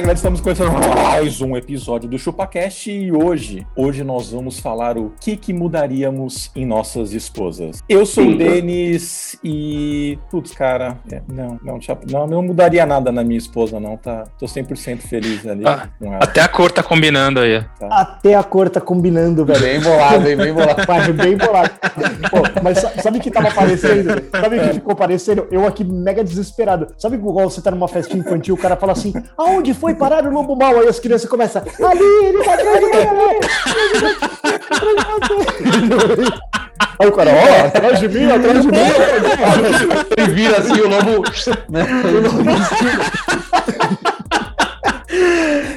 Galera. Estamos começando mais um episódio do ChupaCast e hoje, hoje nós vamos falar o que, que mudaríamos em nossas esposas. Eu sou o Denis e. Putz, cara, é, não, não, não, não mudaria nada na minha esposa, não, tá? Tô 100% feliz ali Ah, com ela. Até a cor tá combinando aí. Até a cor tá combinando, velho. Bem bolado, hein? Bem bolado. Mas bem bolado. Pô, mas sa- sabe o que tava aparecendo? Sabe o que ficou parecendo? Eu aqui mega desesperado. Sabe igual você tá numa festinha infantil, o cara fala assim: aonde foi parar o lobo mal? Aí as crianças começam, ali, ele tá atrás de você." Aí o cara, ó, atrás de mim, atrás de mim. Ele vira assim o lobo. né?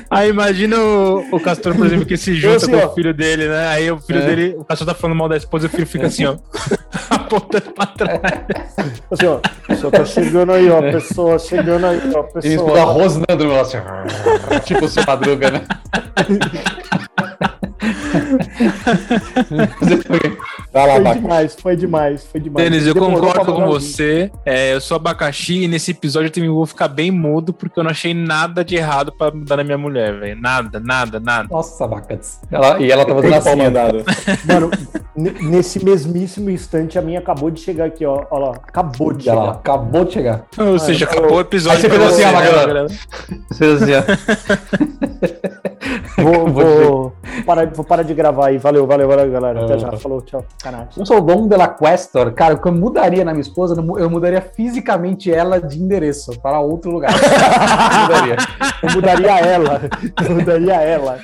Aí imagina o, o Castor, por exemplo, que se junta assim, com ó. o filho dele, né? Aí o filho É. dele, o Castor tá falando mal da esposa e o filho fica assim, ó. apontando pra trás. Assim, ó, pessoa tá chegando aí, ó, pessoa chegando aí, ó, Ele escuta a pessoa. rosnando no negócio. Tipo o seu madruga, né? Vai lá, Foi Baca. demais, foi demais, foi demais. Denis, eu Demorou concordo com você. É, eu sou abacaxi e nesse episódio eu também vou ficar bem mudo porque eu não achei nada de errado pra mudar na minha mulher, velho. Nada, nada, nada. Nossa, bacatas. Ela, e ela tá fazendo Tem assim. mandado. Mano, nesse mesmíssimo instante, a minha acabou de chegar aqui, ó. Olha lá, acabou de Olha lá, chegar. acabou de chegar. Ou seja, eu- acabou o episódio Aí você fez assim, você, né, galera? galera? Você assim, ó. Vou, Vou vou, parar, vou parar de gravar aí. Valeu, valeu, valeu, galera. Até já. Falou, tchau. Canal. Eu sou o Dom de la Questor. Cara, o que eu mudaria na minha esposa, eu mu- eu mudaria fisicamente ela de endereço para outro lugar. Eu mudaria. Eu mudaria ela. Eu mudaria ela.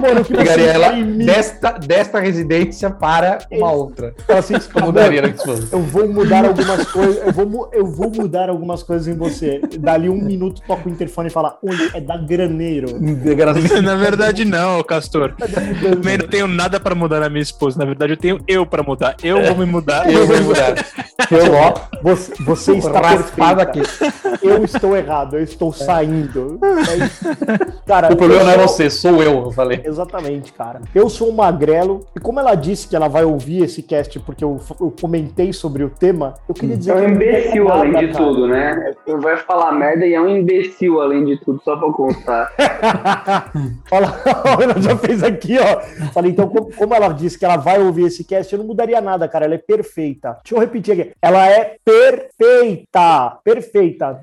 Mano, você Pegaria ela desta, desta residência para uma outra. Ela assim, Eu mudaria na minha esposa. Eu vou mudar algumas coisas. Eu vou, eu vou mudar algumas coisas em você. Dali um minuto, toca o interfone e fala: Oi, é da graneiro. Na verdade, não, Castor. É Também não tenho nada pra mudar na minha esposa. Na verdade, eu tenho eu pra mudar. Eu vou me mudar. Eu vou mudar. Eu, ó, você, você está perfeita. aqui. Eu estou errado, eu estou saindo. É isso. Cara, O problema eu não é você, sou eu, eu falei. Exatamente, cara. Eu sou um magrelo, e como ela disse que ela vai ouvir esse cast porque eu, eu comentei sobre o tema, eu queria dizer É um imbecil nada, além de cara. tudo, né? Vai falar merda e é um imbecil além de tudo, só pra constar. Olha, ela já fez aqui, ó. Falei, então, como, ela disse que ela vai ouvir esse cast, eu não mudaria nada, cara. Ela é perfeita. Deixa eu repetir aqui. Ela é perfeita. Perfeita.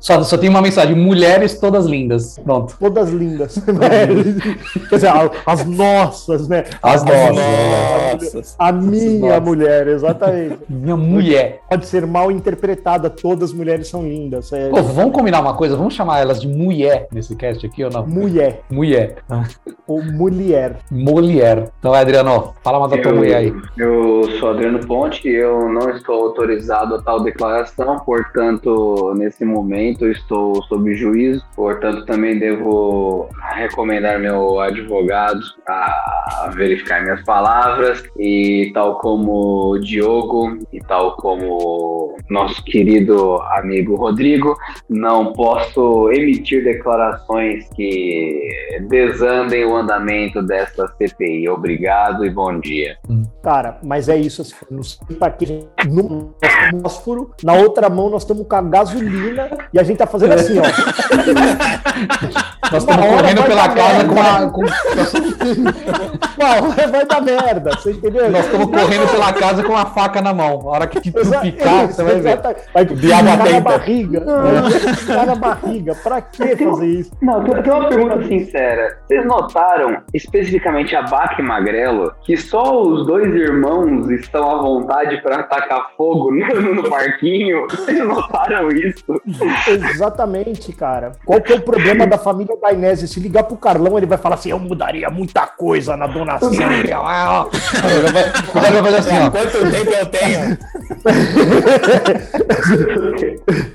Só, só tem uma mensagem: mulheres todas lindas. Pronto. Todas lindas. Quer dizer, as nossas, né? As nossas. Nossa. A minha nossas. mulher, exatamente. Minha mulher. Pode ser mal interpretada, todas as mulheres são lindas. É Pô, vamos combinar uma coisa? Vamos chamar elas de mulher nesse cast aqui ou não? mulher Mulher. ou mulher. Mulher. Então, Adriano, fala uma da tua mulher aí. eu sou Adriano Ponte, eu não estou autorizado a tal declaração, portanto, nesse momento eu estou sob juízo, portanto, também devo recomendar meu advogado a verificar minhas palavras e tal como o Diogo e tal como nosso querido amigo Rodrigo, não posso emitir declarações que desandem o andamento desta CPI. Obrigado e bom dia. Cara, mas é isso. Assim, no tá aqui, no fósforo, na outra mão nós estamos com a gasolina e a gente tá fazendo assim, ó. Nós estamos correndo pela casa com a. com- Não, vai dar merda, você entendeu? Nós estamos correndo pela casa com a faca na mão. A hora que Exa- picar, você vai ver. Vai diabo picar na barriga. Vai picar na barriga. Pra que fazer isso? Não, tem tem uma pergunta sincera. Vocês notaram, especificamente a Baca e Magrelo, que só os dois irmãos estão à vontade para atacar fogo no, parquinho? Vocês notaram isso? Exatamente, cara. Qual que é o problema da família pro Dainese, se ligar pro Carlão, ele vai falar assim: eu mudaria muita coisa na dona Ah, ó. Agora vai fazer assim, ó. Quanto tempo eu tenho?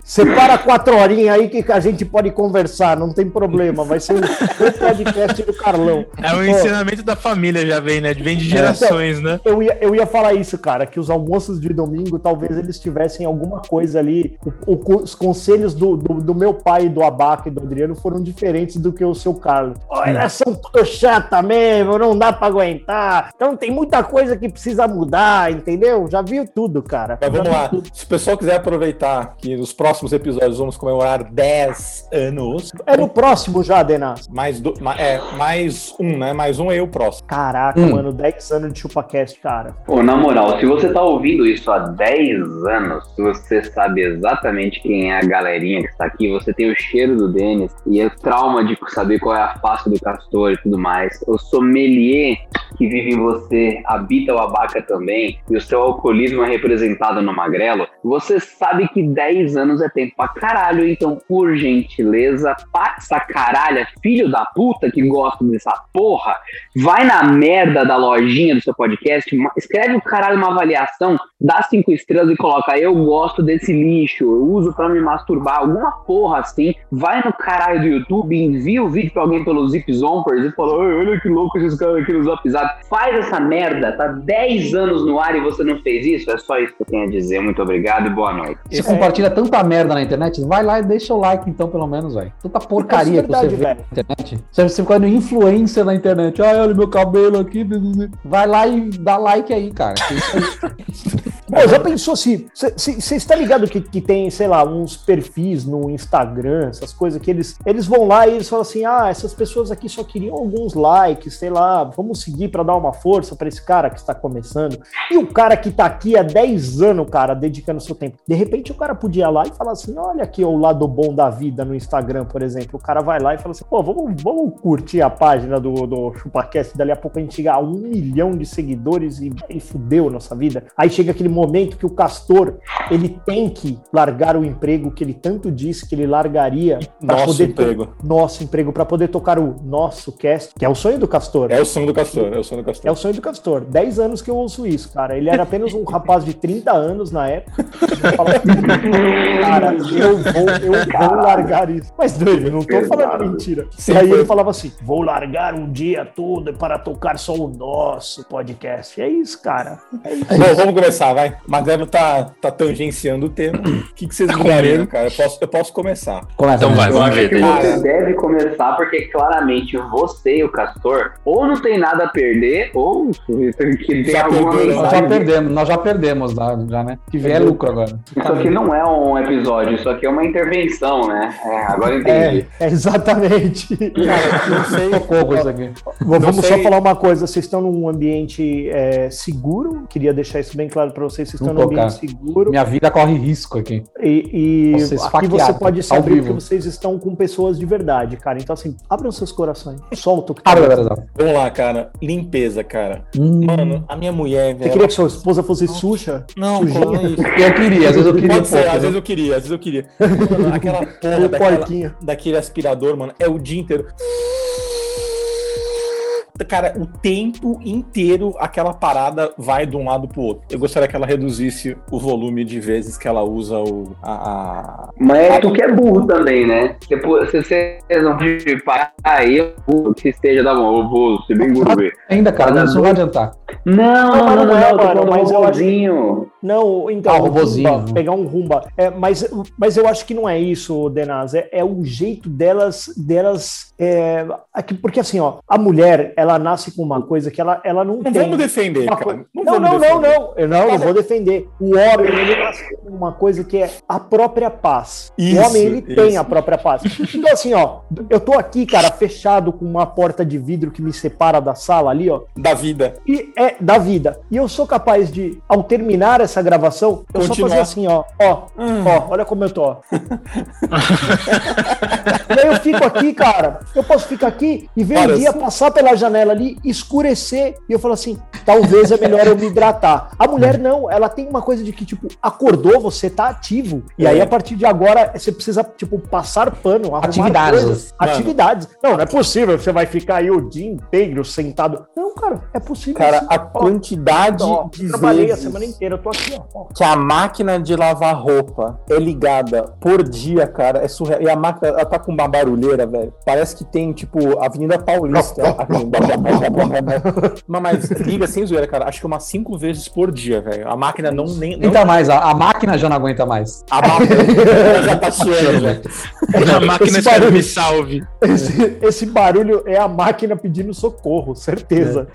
Separa quatro horinhas aí que a gente pode conversar, não tem problema. Vai ser o podcast do Carlão. É um Ó, ensinamento da família, já vem, né? Vem de gerações, né? Eu ia, eu ia falar isso, cara, que os almoços de domingo talvez eles tivessem alguma coisa ali. O- o- os conselhos do, do, do meu pai, do Abaca e do Adriano foram diferentes do que o seu Carlos. Elas são tudo chata mesmo, não dá pra aguentar. Então tem muita coisa que precisa mudar, entendeu? Já viu tudo, cara. Mas vamos lá. tudo. Se o pessoal quiser aproveitar que nos próximos episódios vamos comemorar 10 anos, É no próximo já, Denas. mais, do, é, mais um, né? Mais um é o próximo. Caraca, Hum. mano, 10 anos de ChupaCast, cara. Pô, na moral, se você tá ouvindo isso há 10 anos, se você sabe exatamente quem é a galerinha que está aqui, você tem o cheiro do Denis e o trauma de saber qual é a face do castor e tudo mais, o sommelier que vive em você habita o abaca também, e o seu alcoolismo é representado no magrelo, você sabe que 10 anos é tempo pra caralho, então, por gentileza, passa caralho, filho da puta que gosta dessa porra, vai na merda da lojinha do seu podcast, escreve o caralho uma avaliação, dá cinco estrelas e coloca eu gosto desse lixo, eu uso pra me masturbar, alguma porra assim, vai no caralho do YouTube, envia o vídeo pra alguém pelos Zip Zompers e fala, "Ai, olha que louco esses caras aqui Zap. Faz essa merda, tá 10 anos no ar e você não fez isso? É só isso que eu tenho a dizer. Muito obrigado e boa noite. Você compartilha tanta merda na internet, vai lá e deixa o like então, pelo menos, velho. Tanta porcaria É que você verdade, vê velho. na internet. Você, você fica no influencer na internet. Ai, olha meu cabelo aqui. Vai lá e dá like aí, cara. Pô, já pensou se. Você está ligado que, que tem, sei lá, uns perfis no Instagram, essas coisas que eles, eles vão lá e eles falam assim: ah, essas pessoas aqui só queriam alguns likes, sei lá, vamos seguir para dar uma força para esse cara que está começando. E o cara que tá aqui há 10 anos, cara, dedicando seu tempo. De repente o cara podia ir lá e falar assim: olha aqui o lado bom da vida no Instagram, por exemplo. O cara vai lá e fala assim: pô, vamos, vamos curtir a página do, do ChupaCast, dali a pouco a gente chega a um milhão de seguidores e, e fudeu nossa vida. Aí chega aquele momento que o Castor ele tem que largar o emprego que ele tanto disse que ele largaria pra Nosso poder emprego. nosso emprego para poder tocar o nosso cast, que é o sonho do Castor. É o sonho do castor, é o sonho do castor. É o sonho do Castor. 10 anos que eu ouço isso, cara. Ele era apenas um rapaz de 30 anos na época. Eu falava, cara, eu vou, eu vou largar isso. Mas doido, não tô falando mentira. E aí ele falava assim: vou largar um dia todo para tocar só o nosso podcast. É isso, cara. É isso. Bom, vamos começar, vai. Magrelo tá, tá tangenciando o tema. O que, que vocês mudariam, cara? Eu posso, eu posso começar. Começa, Então né? vai, vamos ver. você deve começar porque claramente você e o Castor ou não tem nada a perder ou que tem Já alguma perdeu, Nós já perdemos, nós já perdemos lá, já, né? Que vier é lucro agora. Isso aqui não é um episódio, isso aqui é uma intervenção, né? É, agora eu entendi. É, é exatamente. Cara, não sei. Socorro isso aqui. Vamos sei. só falar uma coisa: vocês estão num ambiente é, seguro. Queria deixar isso bem claro para vocês. Vocês estão num ambiente cara. seguro. Minha vida corre risco aqui. E, e aqui você pode ao saber vivo. que vocês estão com pessoas de verdade, cara. Então, assim, abram seus corações. Solta o que tá. Vamos lá, cara. Limpeza, cara. Hum, Mano, a minha mulher, Você velho. queria que sua esposa fosse suja? Não, sujinha? não é isso. eu queria, às vezes eu queria um Pode ser, pouco, às né? vezes eu queria, às vezes eu queria. Mano, aquela porra daquela, daquele aspirador, mano, é o dia inteiro. Cara, o tempo inteiro aquela parada vai de um lado pro outro. Eu gostaria que ela reduzisse o volume de vezes que ela usa o, a, a- Mas é tu que é burro também, né? Se pô- se você não pedir para eu que esteja, tá bom, eu vou ser bem gourmet. Ainda, cara, não, não vai adiantar. Não, não, mas não, não, não é, não, tô mano, falando mas do eu acho- robôzinho. Não, então, Ah, rumba, pegar um rumba. É, mas, mas eu acho que não é isso, Denaz. É, é o jeito delas, delas é, aqui- porque assim, ó, a mulher, ela nasce com uma coisa que ela, ela não, Não tem. vamos defender, uma cara. Não, Não, vamos não, não, defender. não. Eu não, não vou defender. O homem, ele nasce com uma coisa que é a própria paz. Isso, o homem, ele isso. tem a própria paz. Então, assim, ó, eu tô aqui, cara, fechado com uma porta de vidro que me separa da sala ali, ó, Da vida. e é da vida. E eu sou capaz de, ao terminar essa gravação, eu só Continuar. fazer assim, ó, ó, Hum. ó, olha como eu tô. e aí eu fico aqui, cara, eu posso ficar aqui e ver o dia passar pela janela ali, escurecer, e eu falo assim, talvez é melhor eu me hidratar. A mulher não, ela tem uma coisa de que, tipo, acordou, você tá ativo, e aí É. a partir de agora você precisa, tipo, passar pano, Atividades. coisas, atividades. Não, não é possível, você vai ficar aí o dia inteiro sentado. Não, cara, é possível. Cara, sim. a quantidade ó, de trabalhei a vezes semana inteira, eu tô aqui. Que a máquina de lavar roupa é ligada por dia, cara, é surreal. E a máquina, ela tá com uma barulheira, velho. Parece que tem, tipo, Avenida Paulista. Mas, mas liga sem zoeira, cara. Acho que umas cinco vezes por dia, velho. A máquina não nem. Não, Aguenta mais, a, a máquina já não aguenta mais. a máquina já tá chiando, velho. A máquina Esse espera barulho. me salve. Esse, esse barulho é a máquina pedindo socorro, certeza.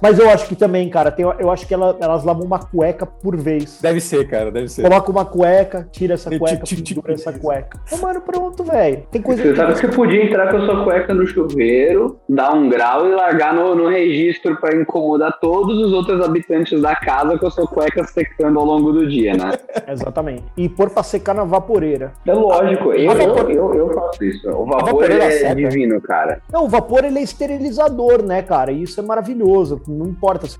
Mas eu acho que também, cara, tem- eu acho que ela- elas lavam uma cueca por vez. Deve ser, cara, deve ser. Coloca uma cueca, tira essa cueca, ti- ti- pendura essa cueca. Ô, mano, pronto, velho. Tem coisa Você sabe que você podia entrar com a sua cueca no chuveiro, dar um grau e largar no, no registro pra incomodar todos os outros habitantes da casa com a sua cueca secando ao longo do dia, né? Exatamente. E pôr pra secar na vaporeira. É lógico, eu, vapor- eu, eu, eu faço isso. O vapor é seca. divino, cara. Não, o vapor ele é esterilizador, né, cara? E isso é maravilhoso. Não importa se,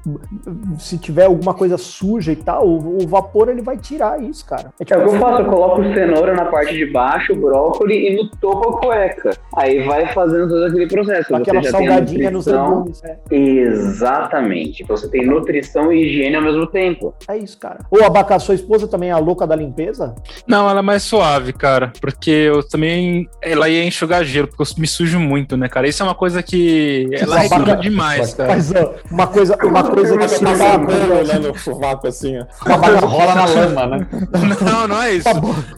se tiver alguma coisa suja e tal, o, o vapor ele vai tirar isso, cara. É o que eu faço, eu coloco cenoura na parte de baixo, brócolis e no topo a cueca. Aí vai fazendo todo aquele processo. aquela Você já tem a salgadinha nos legumes. É, Exatamente. Você tem nutrição e higiene ao mesmo tempo. é isso, cara. Ou a sua esposa também é a louca da limpeza? Não, ela é mais suave, cara. Porque eu também. Ela ia enxugar gelo, porque eu me sujo muito, né, cara? Isso é uma coisa que. Ela reclama demais, cara. Mas ó, uma coisa, uma coisa que se Tá dá- sabendo, né, no sovaco assim, ó. A máquina rola na lama, né? Não, não é isso.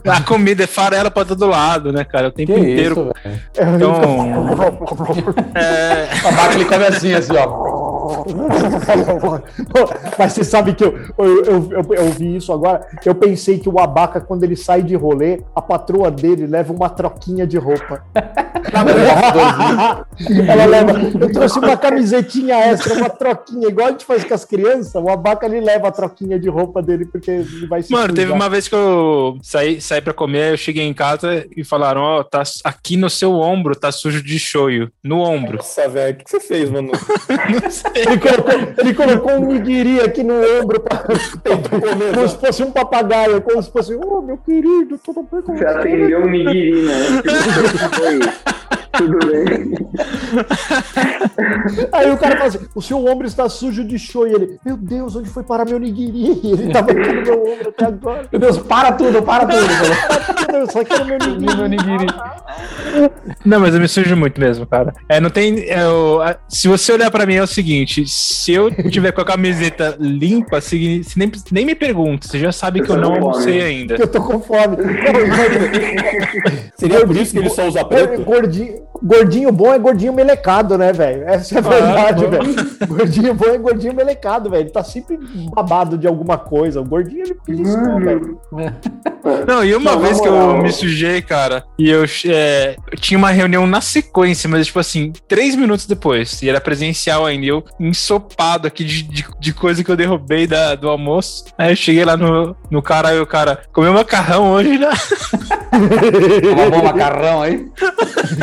Tá. A comida é farela pra todo lado, né, cara? O tempo Que inteiro. isso, velho. Então. É. A máquina ele come assim, assim, ó. Mas você sabe que eu, eu, eu, eu, eu vi isso agora. Eu pensei que o abaca, quando ele sai de rolê, a patroa dele leva uma troquinha de roupa. Ela leva. Eu trouxe uma camisetinha extra, uma troquinha, igual a gente faz com as crianças. O abaca ele leva a troquinha de roupa dele porque ele vai se Mano, teve sujar. uma vez que eu saí, saí pra comer, eu cheguei em casa e falaram: Ó, tá aqui no seu ombro, tá sujo de shoyu. No ombro. Nossa, velho, o que você fez, mano? Ele colocou, ele colocou um nigiri aqui no ombro, pra, como se fosse um papagaio, como se fosse, ô meu querido, tudo bem com Você atendeu um nigiri, né? Tudo bem. Aí o cara fala assim: o seu ombro está sujo de show. E ele, meu Deus, onde foi parar meu nigiri? E ele tava aqui no meu ombro até agora. Meu Deus, para tudo, para tudo. Eu só quero meu nigiri. Meu nigiri. Não, mas eu me sujo muito mesmo, cara. É, não tem. é, o- a- se você olhar pra mim, é o seguinte: se eu tiver com a camiseta limpa, se, se nem, nem me pergunte, você já sabe que eu não almocei ainda. Eu tô com fome. Seria por isso que ele só usa preto? Gordinho, gordinho bom é gordinho melecado, né, velho? Essa é a verdade, velho. Gordinho bom é gordinho melecado, velho. Ele tá sempre babado de alguma coisa. O gordinho, ele piscou, velho. Não, e uma Não, vez que eu me sujei, cara, e eu, é, eu tinha uma reunião na sequência, mas tipo assim, três minutos depois, e era presencial ainda, e eu ensopado aqui de, de, de coisa que eu derrubei da, do almoço. Aí eu cheguei lá no, no cara e o cara comeu macarrão hoje, né? Uma bom macarrão aí.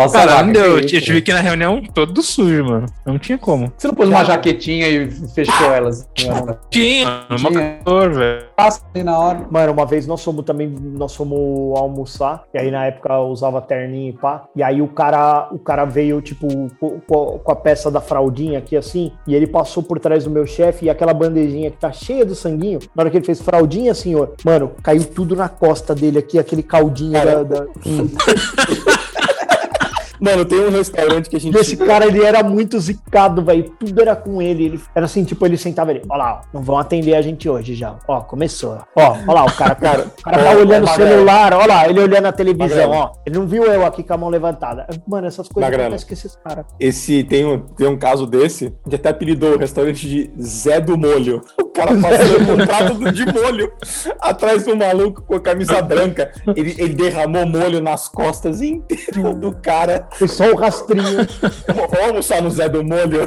Nossa, Cara. Eu isso, tive que ir na reunião todo sujo, mano. Não tinha como. Você não pôs uma jaquetinha e fechou elas? Tinha, mano, Tinha. macacor, velho. Passa aí na hora. Mano, uma vez nós fomos também, nós fomos almoçar, e aí na época eu usava terninho e pá, e aí o cara, o cara veio, tipo, co- co- com, a peça da fraldinha aqui assim, e ele passou por trás do meu chefe, e aquela bandejinha que tá cheia do sanguinho, na hora que ele fez fraldinha, senhor, mano, caiu tudo na costa dele aqui, aquele caldinho da... da... Mano, tem um restaurante que a gente. Esse cara, ele era muito zicado, velho. Tudo era com ele. Ele era assim, tipo, ele sentava ali. Ó lá, ó, não vão atender a gente hoje já. Ó, começou. Ó, ó lá, o cara, cara, o cara tá olhando o celular. Ó lá, ele olhando a televisão, ó. Ele não viu eu aqui com a mão levantada. Mano, essas coisas Magrelo. acontecem com esses caras. Esse tem um, tem um caso desse, que até apelidou o restaurante de Zé do Molho. O cara passando um prato de molho atrás do maluco com a camisa branca. Ele, ele derramou molho nas costas inteiras do cara. Foi só o rastrinho. Vamos almoçar no Zé do Molho.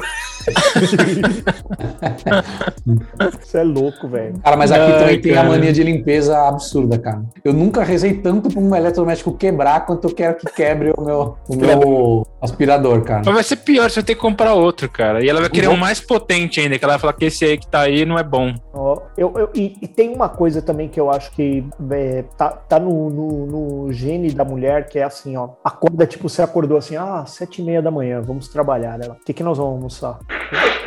Você é louco, velho. Cara, mas aqui Ai, também tem a cara. mania de limpeza absurda, cara. Eu nunca rezei tanto pra um eletrodoméstico quebrar quanto eu quero que quebre o meu, o meu aspirador, cara. Mas vai ser pior, você vai ter que comprar outro, cara. E ela vai querer Uhum. um mais potente ainda, que ela vai falar que esse aí que tá aí não é bom. Ó, eu, eu- e, e tem uma coisa também que eu acho que é, tá, tá no, no, no gene da mulher, que é assim, ó. Acorda, tipo, você acordou assim, ah, sete e meia da manhã, vamos trabalhar. Ela, o que, que nós vamos almoçar?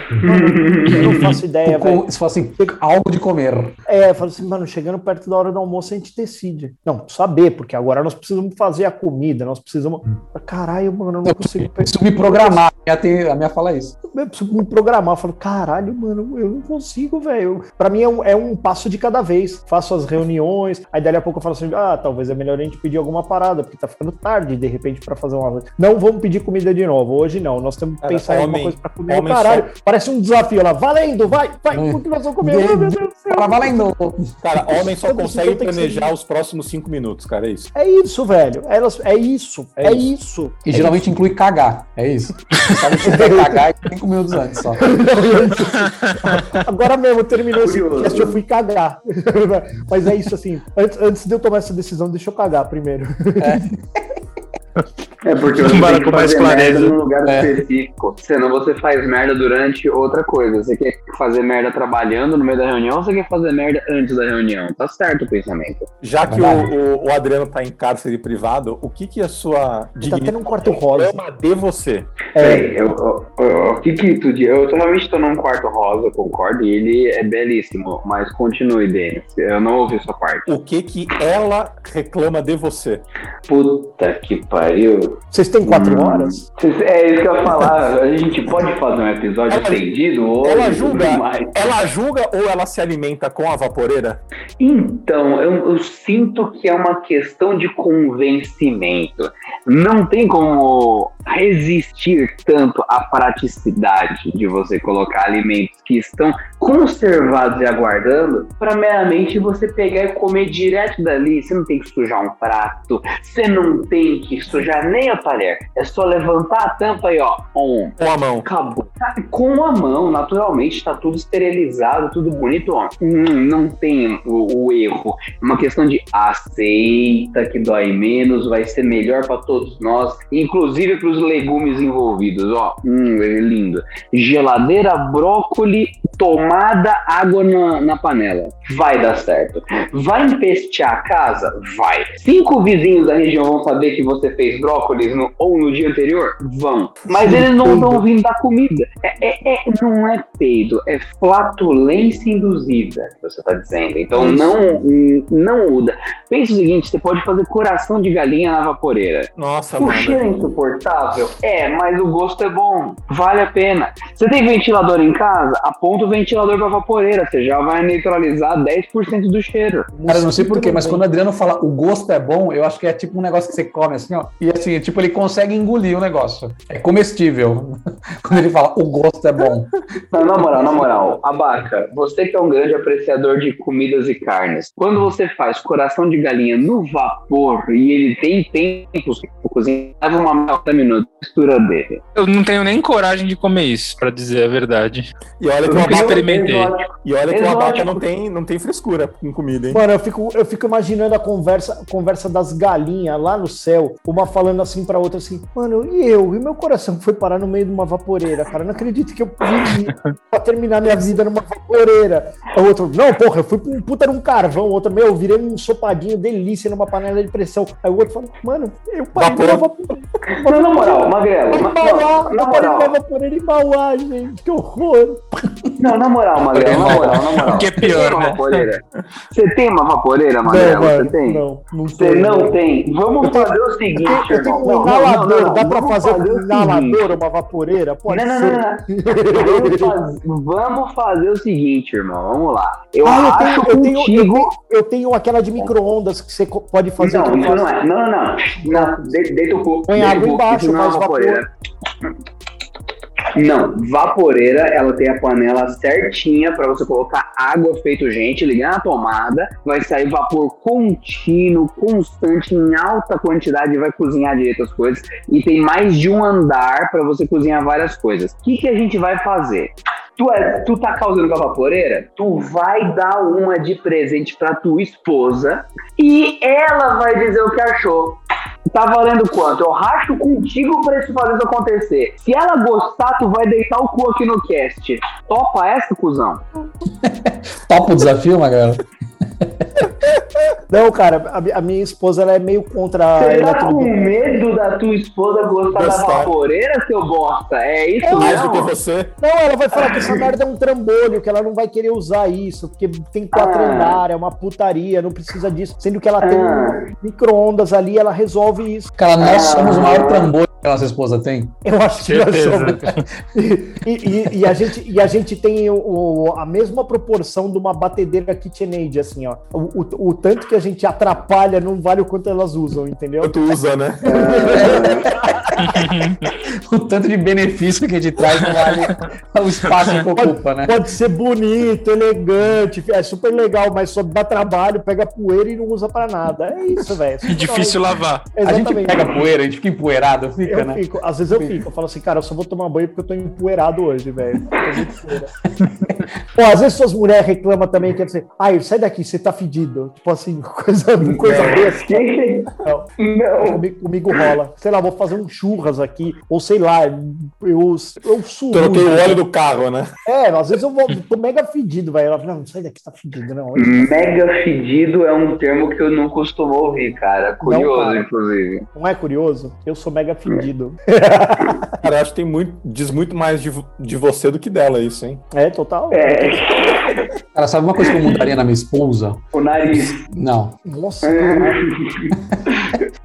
Mano, eu não faço ideia, velho. Se fosse assim, algo de comer. É, eu falo assim, mano, chegando perto da hora do almoço a gente decide. Não, saber, porque agora nós precisamos fazer a comida, nós precisamos. Caralho, mano, eu não consigo Preciso me programar. A minha, tem- a minha fala isso. eu preciso me programar. Eu falo, caralho, mano, eu não consigo, velho. Pra mim é um, é um passo de cada vez. Faço as reuniões, aí dali a pouco eu falo assim, ah, talvez é melhor a gente pedir alguma parada, porque tá ficando tarde, de repente, pra fazer uma. Não vamos pedir comida de novo, hoje não. Nós temos que Cara, pensar em alguma homem- coisa pra comer. homem caralho, parece um desafio lá. Valendo, vai, vai, Hum. o que nós vamos comer? Meu Deus do céu. Fala valendo. Cara, homem só consegue planejar isso. os próximos cinco minutos, cara, é isso. É isso, velho. Elas, é isso. É É, isso. E geralmente inclui cagar. É isso. Sabe que vai cagar cinco minutos antes só. Agora mesmo, terminou esse podcast, eu fui cagar. Mas é isso assim. Antes, antes de eu tomar essa decisão, deixa eu cagar primeiro. É porque você tem que com mais fazer merda clareza. num lugar É. específico. Senão você faz merda durante outra coisa. Você quer fazer merda trabalhando no meio da reunião ou você quer fazer merda antes da reunião? Tá certo o pensamento. Já que o, o- o Adriano tá em cárcere privado, o que que a sua Tá tendo um quarto rosa. de você? Peraí, eu- eu- eu- o que que tu diz? Eu totalmente tô num quarto rosa, concordo, e ele é belíssimo, mas continue, Denis. Eu não ouvi sua parte. O que que ela reclama de você? Puta que pariu. Vocês têm quatro Hum. horas? É isso que eu ia falar. A gente pode fazer um episódio estendido hoje? ela julga? Ela julga ou ela se alimenta com a vaporeira? Então, eu, eu sinto que é uma questão de convencimento. Não tem como resistir tanto à praticidade de você colocar alimentos que estão conservados e aguardando para meramente você pegar e comer direto dali. Você não tem que sujar um prato, você não tem que sujar nem a talher. É só levantar a tampa e ó, um, Com a mão. Acabou. Com a mão, naturalmente, tá tudo esterilizado, tudo bonito. Ó. Hum, não tem o, o erro. É Uma questão de aceita que dói menos, vai ser melhor para todos nós, inclusive para os legumes envolvidos. Ó, hum, lindo. Geladeira, brócoli, tomada, água na, na panela. Vai dar certo. Vai empestear a casa? Vai. Cinco vizinhos da região vão saber que você fez brócolis no- ou no dia anterior? Vão. Mas eles não vão vir da comida. É, é- é- não é peido, é flatulência induzida que você está dizendo. Então não, não muda. Pensa o seguinte: você pode fazer coração de galinha na vaporeira. Nossa, O cheiro é insuportável? É, mas o gosto é bom. Vale a pena. Você tem ventilador em casa? Aponta o ventilador pra vaporeira. Você já vai neutralizar 10% do cheiro. Cara, eu não sei porquê, mas quando o Adriano fala o gosto é bom, eu acho que é tipo um negócio que você come assim, ó. E assim, tipo, ele consegue engolir o negócio. É comestível. quando ele fala o gosto é bom. Não, na moral, na moral, Abaca, você que é um grande apreciador de comidas e carnes, quando você faz coração de galinha no vapor e ele tem tempos para cozinhar, leva uma meia minutos, mistura dele. Eu não tenho nem coragem de comer isso, pra dizer a verdade. E olha que o experimentei. Exótico. e olha que o abaca não tem, não tem frescura com comida, hein? Mano, eu fico, eu fico imaginando a conversa, a conversa das galinhas lá no céu, uma falando assim pra outra assim, mano, e eu? E meu coração foi parar no meio de uma vaporeira, cara. Eu não acredito que eu vivi pra terminar minha vida numa vaporeira. O outro, não, porra, eu fui pra um puta num carvão. O outro, meu, eu virei um sopadinho delícia numa panela de pressão. Aí o outro fala, mano, eu parei Vapor. numa vaporeira. Não, na moral, Magrelo, Em Mauá, na eu parei numa moral, vaporeira em Mauá, gente. Que horror. não, na moral, Magrelo, na moral, na moral. O que é pior, Você tem uma né? vaporeira? Você tem uma vaporeira, Não, Magrelo? Você tem? não, não Você tenho, não tem? Vamos fazer o seguinte, Eu tenho irmão. um Não, não, inalador, não, não, dá pra fazer fazer um inalador uma vaporeira? Pode Não, não, ser. não, não. Vamos faz- Vamos fazer o seguinte, irmão. Vamos lá. Eu Ah, acho eu tenho, eu, tenho, eu, contigo. tenho, eu tenho aquela de micro-ondas que você pode fazer. Não, não é. Não, não, não. não de- deita o cu. Põe água embaixo, não é vapor. vaporeira. Não, vaporeira, ela tem a panela certinha para você colocar água feito gente, ligar na tomada, vai sair vapor contínuo, constante, em alta quantidade, e vai cozinhar direito as coisas. E tem mais de um andar para você cozinhar várias coisas. O que, que a gente vai fazer? Tu, é, tu tá causando com a vaporeira? Tu vai dar uma de presente pra tua esposa e ela vai dizer o que achou. Tá valendo quanto? Eu racho contigo pra isso fazer isso acontecer. Se ela gostar, tu vai deitar o cu aqui no cast. Topa essa, cuzão? Topa o desafio, Magrelo? Não, cara, a, a minha esposa ela é meio contra a Você tá com medo da tua esposa gostar da Gostar. vaporeira, seu bosta? É isso Mais do que mesmo? você. Não, ela vai falar que essa merda é um trambolho, que ela não vai querer usar isso, porque tem quatro Ah. andares, é uma putaria, não precisa disso. Sendo que ela tem Ah. um micro-ondas ali, ela resolve isso. Cara, nós Ah. somos o maior trambolho que a nossa esposa tem. Eu acho que nós Certeza. somos. E, e- e a gente, e a gente tem o, o- a mesma proporção de uma batedeira KitchenAid, assim, ó. O, o- o tanto que a gente atrapalha não vale o quanto elas usam, entendeu? Tu usa, né? O tanto de benefício que a gente traz não vale o espaço que ocupa, né? Pode ser bonito, elegante, é super legal, mas só dá trabalho, pega poeira e não usa pra nada. É isso, velho. E difícil lavar. A gente Exatamente. pega poeira, a gente fica empoeirado, fica, Eu né? fico, às vezes eu fico, eu falo assim, cara, eu só vou tomar banho porque eu tô empoeirado hoje, velho. Pô, às vezes suas mulheres reclamam também, quer dizer, ai, sai daqui, você tá fedido. Tipo assim, coisa, coisa besta. Não. Não. Comigo, comigo rola. Sei lá, vou fazer um churras aqui, ou sei lá, eu, eu suo. Troquei o óleo do carro, né? É, às vezes eu vou, tô mega fedido, velho. Ela fala, não, sai daqui, tá fedido, não. Mega fedido é um termo que eu não costumo ouvir, cara. Curioso, cara. inclusive. Não é curioso? Eu sou mega fedido. Cara, eu acho que tem muito, diz muito mais de, de você do que dela isso, hein? É, total. É, Cara, sabe uma coisa que eu mudaria na minha esposa? o nariz. Não. Nossa.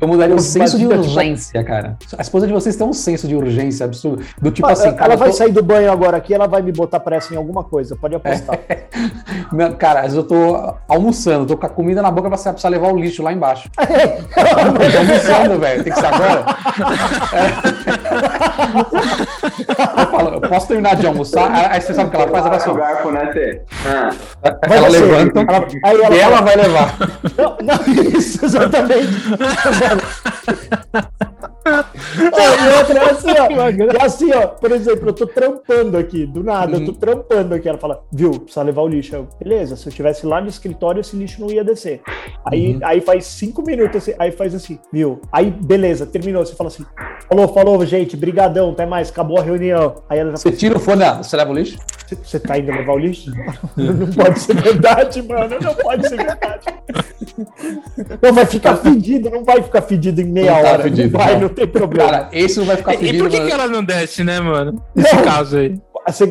Eu mudaria o Mas senso de urgência, cara. A esposa de vocês tem um senso de urgência absurdo. Do tipo Mas, assim, ela cara, eu vai tô- sair do banho agora aqui, ela vai me botar pressa em alguma coisa, pode apostar. Não, Cara, às vezes eu tô almoçando, tô com a comida na boca pra você precisar levar o lixo lá embaixo. eu tô almoçando, velho. Tem que ser agora. É. Eu falo, eu posso terminar de almoçar? Aí você sabe o que ela faz? Ela o só, garfo, né, Tê? Ah. Vai ela você. levanta Ela- aí ela e ela vai levar. Não, não, isso, exatamente. E outra é assim, ó. É assim, ó. Por exemplo, eu tô trampando aqui, do nada, eu tô trampando aqui. Ela fala, viu, precisa levar o lixo. Eu, beleza, se eu estivesse lá no escritório, esse lixo não ia descer. Aí, aí faz cinco minutos, assim, aí faz assim, viu? Aí, beleza, terminou. Você fala assim, falou, falou, gente, brigadão, até mais, acabou a reunião. Aí ela Você tira o fone, ah, você leva o lixo? você, tá indo levar o lixo? não pode ser verdade, mano. Não pode ser verdade. Não, vai ficar fedido, não vai ficar fedido em meia Não tá hora. fedido, não vai, não. Não tem problema. Cara, esse não vai ficar E pedindo. por que, mano. que ela não desce, né, mano? Nesse Não. caso aí.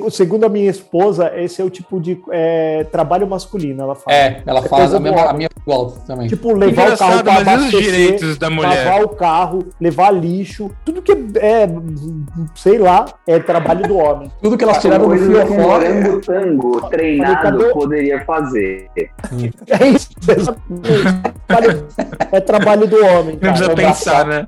Segundo a minha esposa, esse é o tipo de é, trabalho masculino, ela fala. É, ela É fala coisa a, mesma, a minha igual também. Tipo, levar o carro mas e os abastecer, direitos da mulher? lavar o carro, levar lixo, tudo que é, sei lá, é trabalho do homem. Tudo que elas tiraram do um fiofó. morango tango treinado cadê- poderia fazer. É isso, é trabalho do homem. Não cara. precisa É pensar, né?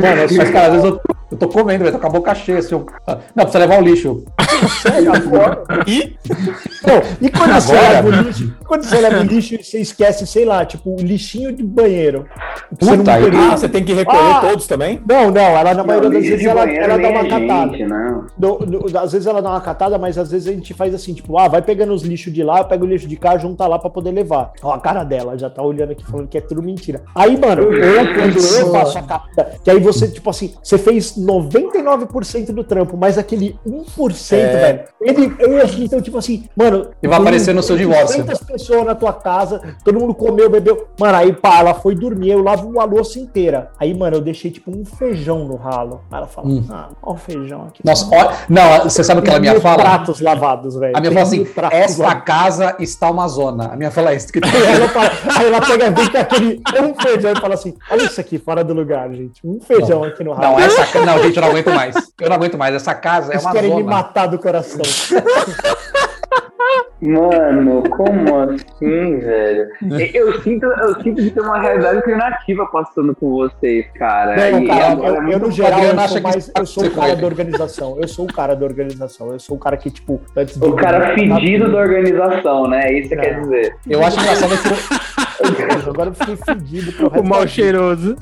Mano, é mas, cara, às vezes eu, eu tô comendo, velho, tô com a boca cheia. Assim, eu- não, precisa levar o lixo. Sério, agora. E Não, e quando você Agora? leva o lixo? Quando você leva o lixo e você esquece, sei lá, tipo, o lixinho de banheiro. Você Puta, aí- pegou- ah, você tem que recolher Ah! todos também? Não, não, ela na maioria das vezes ela, ela dá uma é catada. gente, não. Do- do- às vezes ela dá uma catada, mas às vezes a gente faz assim, tipo, ah, vai pegando os lixos de lá, pega o lixo de cá, junta lá pra poder levar. Ó, a cara dela já tá olhando aqui falando que é tudo mentira. Aí, mano, eu, quando eu faço a catada, que aí você, tipo assim, você fez 99% do trampo, mas aquele 1%, É. velho, ele, eu acho então, tipo assim, mano. E vai aparecer no seu divórcio. 200 pessoas na tua casa, todo mundo comeu, bebeu. Mano, aí, pá, ela foi dormir, eu lavo a louça inteira. Aí, mano, eu deixei, tipo, um feijão no ralo. Aí ela fala, Hum. ah, olha o feijão aqui. Nossa, ó, não, você sabe o que ela minha fala? pratos lavados, velho. A minha fala assim: esta lavados. casa está uma zona. A minha fala isso. Que Aí ela, aí ela pega vem com aquele um feijão e fala assim: olha isso aqui, fora do lugar, gente. Um feijão aqui no ralo. Não, essa Não, gente, eu não aguento mais. Eu não aguento mais. Essa casa é Eles uma querem me zona. matar do coração. Mano, como assim, velho? Eu sinto, eu sinto de ter uma realidade alternativa passando com vocês, cara. Não, E cara, eu, é eu, muito no geral, eu acha sou, que mais, eu sou o cara da organização. Eu sou o cara da organização. Eu sou o cara que, tipo, antes de. O cara fedido da organização, né? Isso que Não. quer dizer. Eu acho engraçado que Agora eu fiquei fedido O mal cheiroso.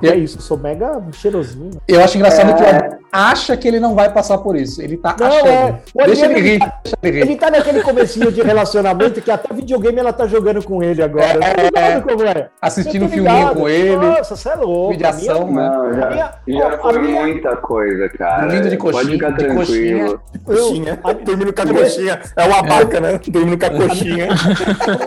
Que é isso, eu sou mega cheirosinho. eu acho engraçado que o É. Adriano acha que ele não vai passar por isso. Ele tá Não, achando. é. Deixa ele Adriano, rir, tá- deixa ele rir. Ele tá naquele comecinho de relacionamento que até videogame ela tá jogando com ele agora. É, Tá como é? Assistindo um tô filminho ligado. com ele. Nossa, você é louco. Vídeo de ação, A minha- né? Já, minha- já foi minha- muita coisa, cara. Dormindo de Pode coxinha, ficar de tranquilo. coxinha. Coxinha. Dormindo com a coxinha. É uma vaca, né? Dormindo com a coxinha.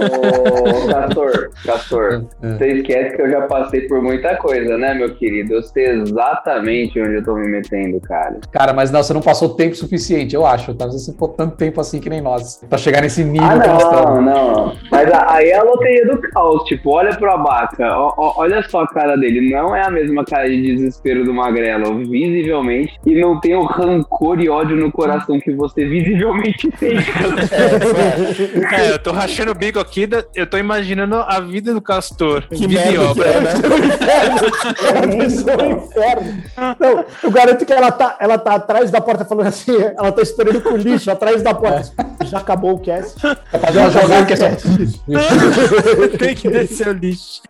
Ô, Castor, Castor, É. você esquece que eu já passei por muita coisa, né, meu querido? Eu sei exatamente onde eu tô me metendo, cara. Cara, mas não, você não passou tempo suficiente, eu acho. Tá? Você ficou tanto tempo assim que nem nós. Pra chegar nesse nível Ah, que nós não, estamos. não. Mas a- aí é a loteria do caos. Tipo, olha pro abaca. olha só a cara dele. Não é a mesma cara de desespero do magrelo, visivelmente. E não tem o rancor e ódio no coração que você visivelmente tem. É, eu tô rachando o bico aqui, da- eu tô imaginando a vida do Castor. Que vida merda que obra. é, né? Ela pensou no inferno. Não, eu garanto que ela tá, ela tá atrás da porta falando assim, ela tá esperando com o lixo atrás da porta. Já acabou o cast. Vai fazer uma jogada que é. Tem que descer o lixo.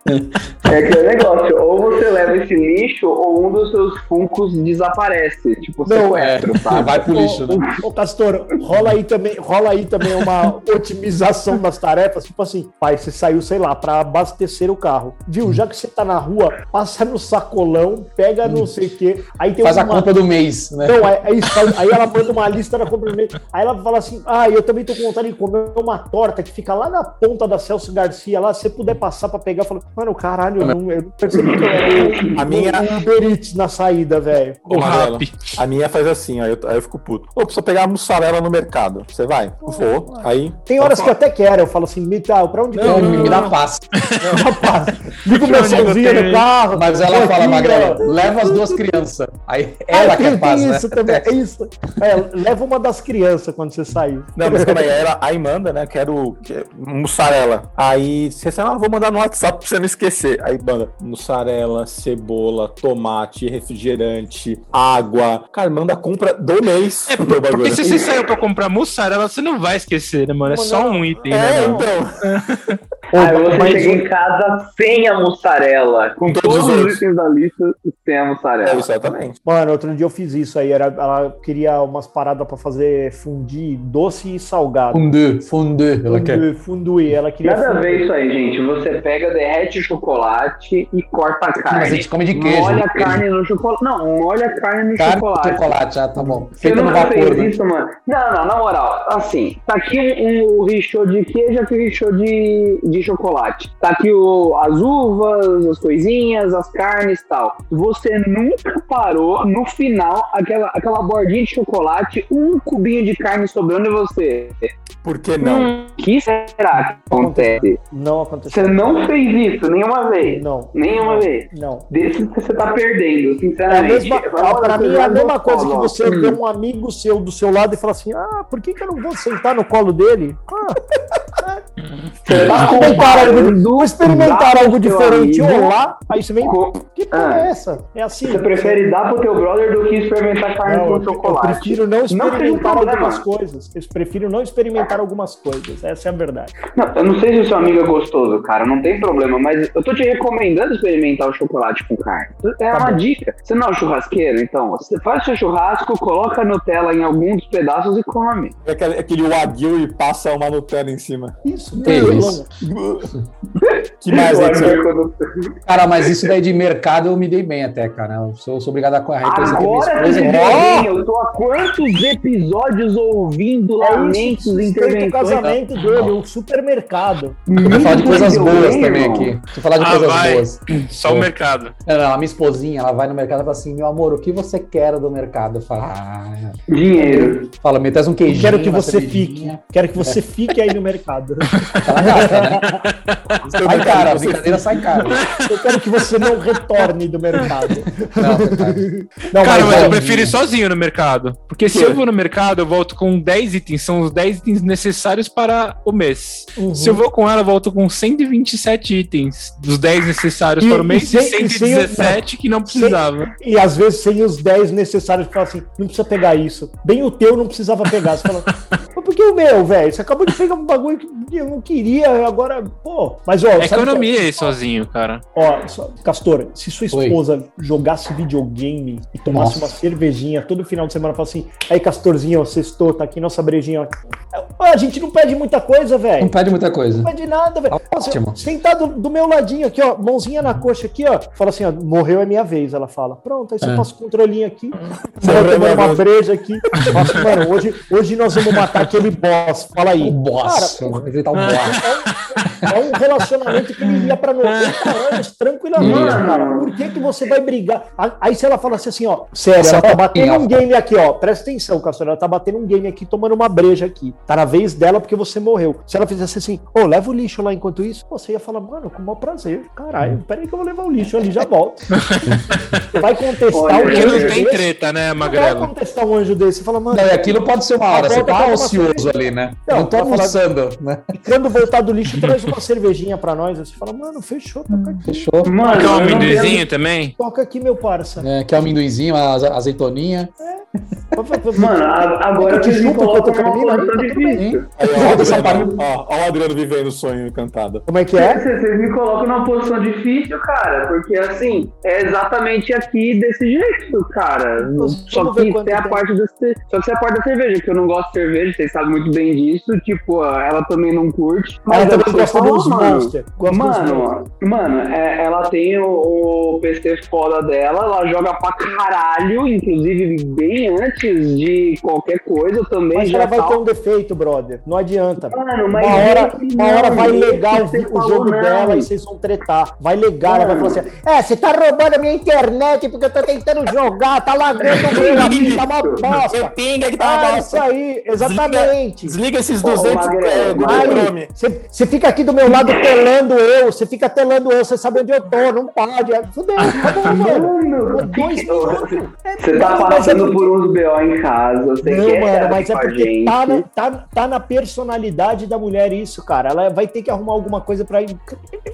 É aquele negócio, ou você leva esse lixo, ou um dos seus funcos desaparece. Tipo, Não, É, sequestro, sabe? vai pro lixo, né? Ô, ô, Castor, rola aí também, rola aí também uma otimização das tarefas, tipo assim, pai, você saiu, sei lá, pra abastecer o carro. Viu? Já que você tá na rua, passa no sacolão, pega não sei o quê. Aí tem Faz a uma- compra do mês, né? Não, é, é isso. Aí ela manda uma lista da compra do mês. Aí ela fala assim: Ah, eu também tô com vontade de comer uma torta que fica lá na ponta da Celso Garcia. Lá, se você puder passar pra pegar, eu falo, mano, caralho, eu não, eu não percebi que eu era A minha- um Uber Eats na saída, velho. O rap. a minha faz assim, aí eu, aí eu fico puto. Ô, precisa pegar a mussarela no mercado. Você vai? Vou. Aí. Tem horas que eu até quero, eu falo assim, me dá, pra onde Não, que eu me, me dá paz. Liga o meu no carro. Mas ela fala, ó. leva as duas crianças. Aí Ah, paz, tem né? isso também, é isso. É, leva uma das crianças quando você sair. Não, mas calma aí, aí ela aí manda, né? Quero que- mussarela. Aí você fala, ah, vou mandar no WhatsApp pra você não esquecer. Aí manda mussarela, cebola, tomate, refrigerante, água. Cara, manda a compra do mês. É, do porque bagulho. se você saiu pra comprar mussarela, você não vai esquecer, né, mano? É só um item, né? É, mano? então. Aí você mas chega em casa sem a mussarela, com Todos todos os itens da lista sem a É, mussarela. exatamente. Mano, outro dia eu fiz isso aí. Era, ela queria umas paradas pra fazer fundir doce e salgado. Fondue, fondue, ela quer. Fundir, fundir. Ela queria Nada a fundir. ver isso aí, gente. Você pega, derrete o chocolate e corta a carne. Mas a gente come de queijo. Molha a queijo. carne no chocolate. Não, molha a carne no Carne chocolate. chocolate, ah, tá bom. Você Feita no nunca vapor, fez né? isso, mano? Não, não, na moral, assim, tá aqui um, um richô de queijo, aqui um richô de, de chocolate. Tá aqui o, as uvas, as coisinhas, as carnes e tal. Você nunca parou, no final, aquela, aquela bordinha de chocolate, um cubinho de carne sobrando e você. Por que não? Hum, que será que acontece? Não aconteceu. Você não fez isso nenhuma vez. Não. Nenhuma não, vez. Não. Desse que você tá perdendo, É sinceramente. mesma, Agora pra mim é a mesma coisa que fala, você ó, ver um amigo seu do seu lado e falar assim: ah, por que, que eu não vou sentar no colo dele? Ah, Você tá experimentar algo, comparando vou experimentar algo diferente. Olá, aí você vem. com- Que porra Ah. é essa? É assim. Você prefere dar pro teu brother do que experimentar carne Não, com eu, eu chocolate. prefiro não Não experimentar problema. algumas coisas. Eu prefiro não experimentar algumas coisas. Essa é a verdade. Não, eu não sei se o seu amigo é gostoso, cara, não tem problema, mas eu tô te recomendando experimentar o chocolate com carne. É Tá uma bom. dica. Você não é um churrasqueiro, então? Você faz seu churrasco, coloca a Nutella em alguns dos pedaços e come. É aquele, aquele wagyu e passa uma Nutella em cima. Isso, Que não, isso? Que mais, acho que quando- Cara, mas isso daí de mercado eu me dei bem até, cara. Eu sou, sou obrigado a que minha Agora você é eu tô há quantos episódios ouvindo É lamentos, isso, o casamento dele, o supermercado. Eu vou falar de coisas boas também irmão. aqui. Deixa eu falar de Ah, coisas vai. boas. Só o mercado. Não, não, a minha esposinha, ela vai no mercado e fala assim: meu amor, o que você quer do mercado? Eu falo, ah, Dinheiro. fala, me traz um queijinho. Quero que você fique. Quero que você fique aí no mercado. Ela gasta, né? Sai cara, a brincadeira sai cara. Eu quero que você não retorne do mercado. Não. Não, Cara, mas eu prefiro ir sozinho no mercado. Porque se eu vou no mercado, eu volto com 10 itens. São os 10 itens necessários para o mês. Uhum. Se eu vou com ela, eu volto com 127 itens. Dos 10 necessários E- para o mês e, sem- e sem o- 117 que não precisava. E às vezes sem os 10 necessários, fala assim, não precisa pegar isso. Bem o teu não precisava pegar. Você fala, que o meu, velho? Você acabou de pegar um bagulho que eu não queria, agora, pô. Mas, ó, É economia ir sozinho, cara. Ó, só- Castor, se sua Oi. esposa jogasse videogame e tomasse Nossa. uma cervejinha todo final de semana, fala assim, aí Castorzinho, ó, sextou, tá aqui nossa brejinha, ó. A gente não pede muita coisa, Não velho. pede muita coisa. Não pede nada, velho. Você- Ótimo. Sentado do meu ladinho aqui, ó, mãozinha na coxa aqui, ó. Fala assim, ó, morreu é minha vez, ela fala. Pronto, aí você É. passa o controlinho aqui, você Morreu vai é tomando uma breja aqui. Fala assim, mano, hoje, hoje nós vamos matar aquele boss. Fala aí. O boss. Cara, enfrentar o boss. é um relacionamento que ele ia pra 90 anos tranquilamente, cara. Por que, que você vai brigar? Aí se ela fala assim, ó, sério, ela tá batendo um game aqui, ó. Presta atenção, Castor, ela tá batendo um game aqui, tomando uma breja aqui. Tá na vez dela porque você morreu. Se ela fizesse assim, ô, leva o lixo lá enquanto isso, você ia falar, mano, com o maior prazer. Caralho, peraí que eu vou levar o lixo ali, já volto. vai contestar Olha, um Porque anjo não tem desse? treta, né, Não vai contestar um anjo desse. Você fala, mano, Não, e aquilo pode ser uma hora. Você tá ocioso cerveja. ali, né? Não, Não tô falar- almoçando, né? quando voltar do lixo, traz uma cervejinha pra nós. Você fala, mano, fechou, toca aqui. Fechou. Mano, Quer um amendoizinho também? Toca aqui, meu parça. É, quer um amendoinzinho, uma aze- azeitoninha. Mano, a- agora que numa caminhando, aí posição tá difícil. Volta o essa Adriano, ó, ó o Adriano vivendo o sonho encantado. Como é que é? Vocês me colocam numa posição difícil, cara, porque assim, é exatamente aqui desse jeito, cara. Só que tem a parte do só que tem a parte da cerveja, que eu não gosto de cerveja, vocês sabem muito bem disso, tipo, ela também não curte. Ela Mas também eu gosta dos mano, Monster. Gosta dos Monster. Mano, mano, é- ela tem o, o PC foda dela, ela joga pra caralho, inclusive bem antes de qualquer coisa eu também Mas já ela vai tal. ter um defeito, brother. Não adianta. Mano, mas Uma hora, uma hora não, vai esse legar o, jogo não. dela e vocês vão tretar. Vai legar, ela vai falar assim: É, você tá roubando a minha internet porque eu tô tentando jogar, tá lagando o meu tá uma bosta. pinga que Ah, isso aí, exatamente. Desliga esses Ô, 200 Magrelo, é, Google Aí, Chrome. você você fica aqui do meu lado telando eu, você fica telando eu, você sabe onde eu tô, não pode. É, Fudeu, acabou, mano. Mano, Dois minutos. É, Você tá é passando por uns BO em casa, você Não, quer mano, mas é porque gente. tá na, tá, tá na personalidade da mulher isso, cara. Ela vai ter que arrumar alguma coisa pra ir.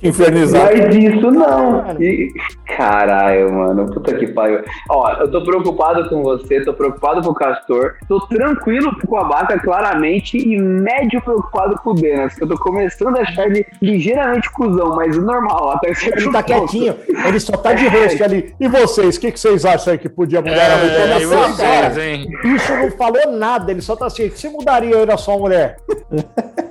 Infernizar. Mas isso não. Mano. E- Caralho, mano. Puta que pariu. Ó, eu tô preocupado com você, tô preocupado com o Castor, tô tranquilo com a Baca, claramente, e médio preocupado com o Denas, que eu tô começando a achar ele ligeiramente cuzão, mas normal, até certo Ele tá ponto. quietinho, ele só tá de rosto ali. E vocês, o que, que vocês acham aí que podia mudar a mulher? É, e vocês, hein? O bicho não falou nada, ele só tá assim. Você mudaria eu na sua mulher?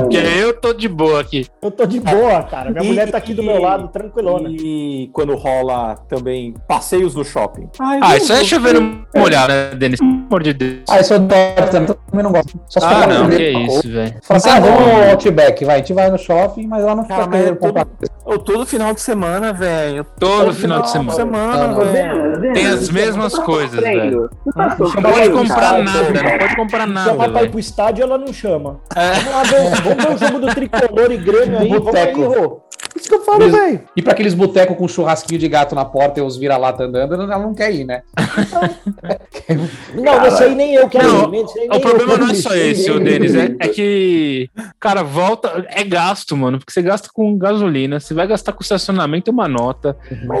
Porque eu tô de boa aqui. Eu tô de boa, cara. Minha E- mulher tá aqui do meu lado, tranquilona. E quando rola também passeios no shopping. Ai, Ah, eu- isso é chover no molhar, né, Denis? Pelo amor de Deus. Ah, isso eu adoro também, também não gosto. Só se Ah, não, que comer. isso, velho. Fala assim, Ah, ah, vamos no Outback, vai. A gente vai no shopping, mas ela não fica Cara, mas querendo é oh, todo final de semana, velho. Todo final de semana. semana, Não, não. velho. Denas, Tem as mesmas tá coisas, velho. Tá Não sofrendo, pode comprar cara. nada, não pode comprar nada, Chamar pra ir pro estádio, ela não chama. É. Vamos lá ver, vamos ver o jogo do tricolor e Grêmio aí. Vamos aí, Boteco. Rô. Isso que eu falo, velho. E pra aqueles botecos com churrasquinho de gato na porta e os vira-lata andando, ela não quer ir, né? Não, aí nem eu quero Não, ir. Nem O problema não é só esse, ô Denis. É, é que, cara, volta. É gasto, mano. Porque você gasta com gasolina, você vai gastar com estacionamento uma nota.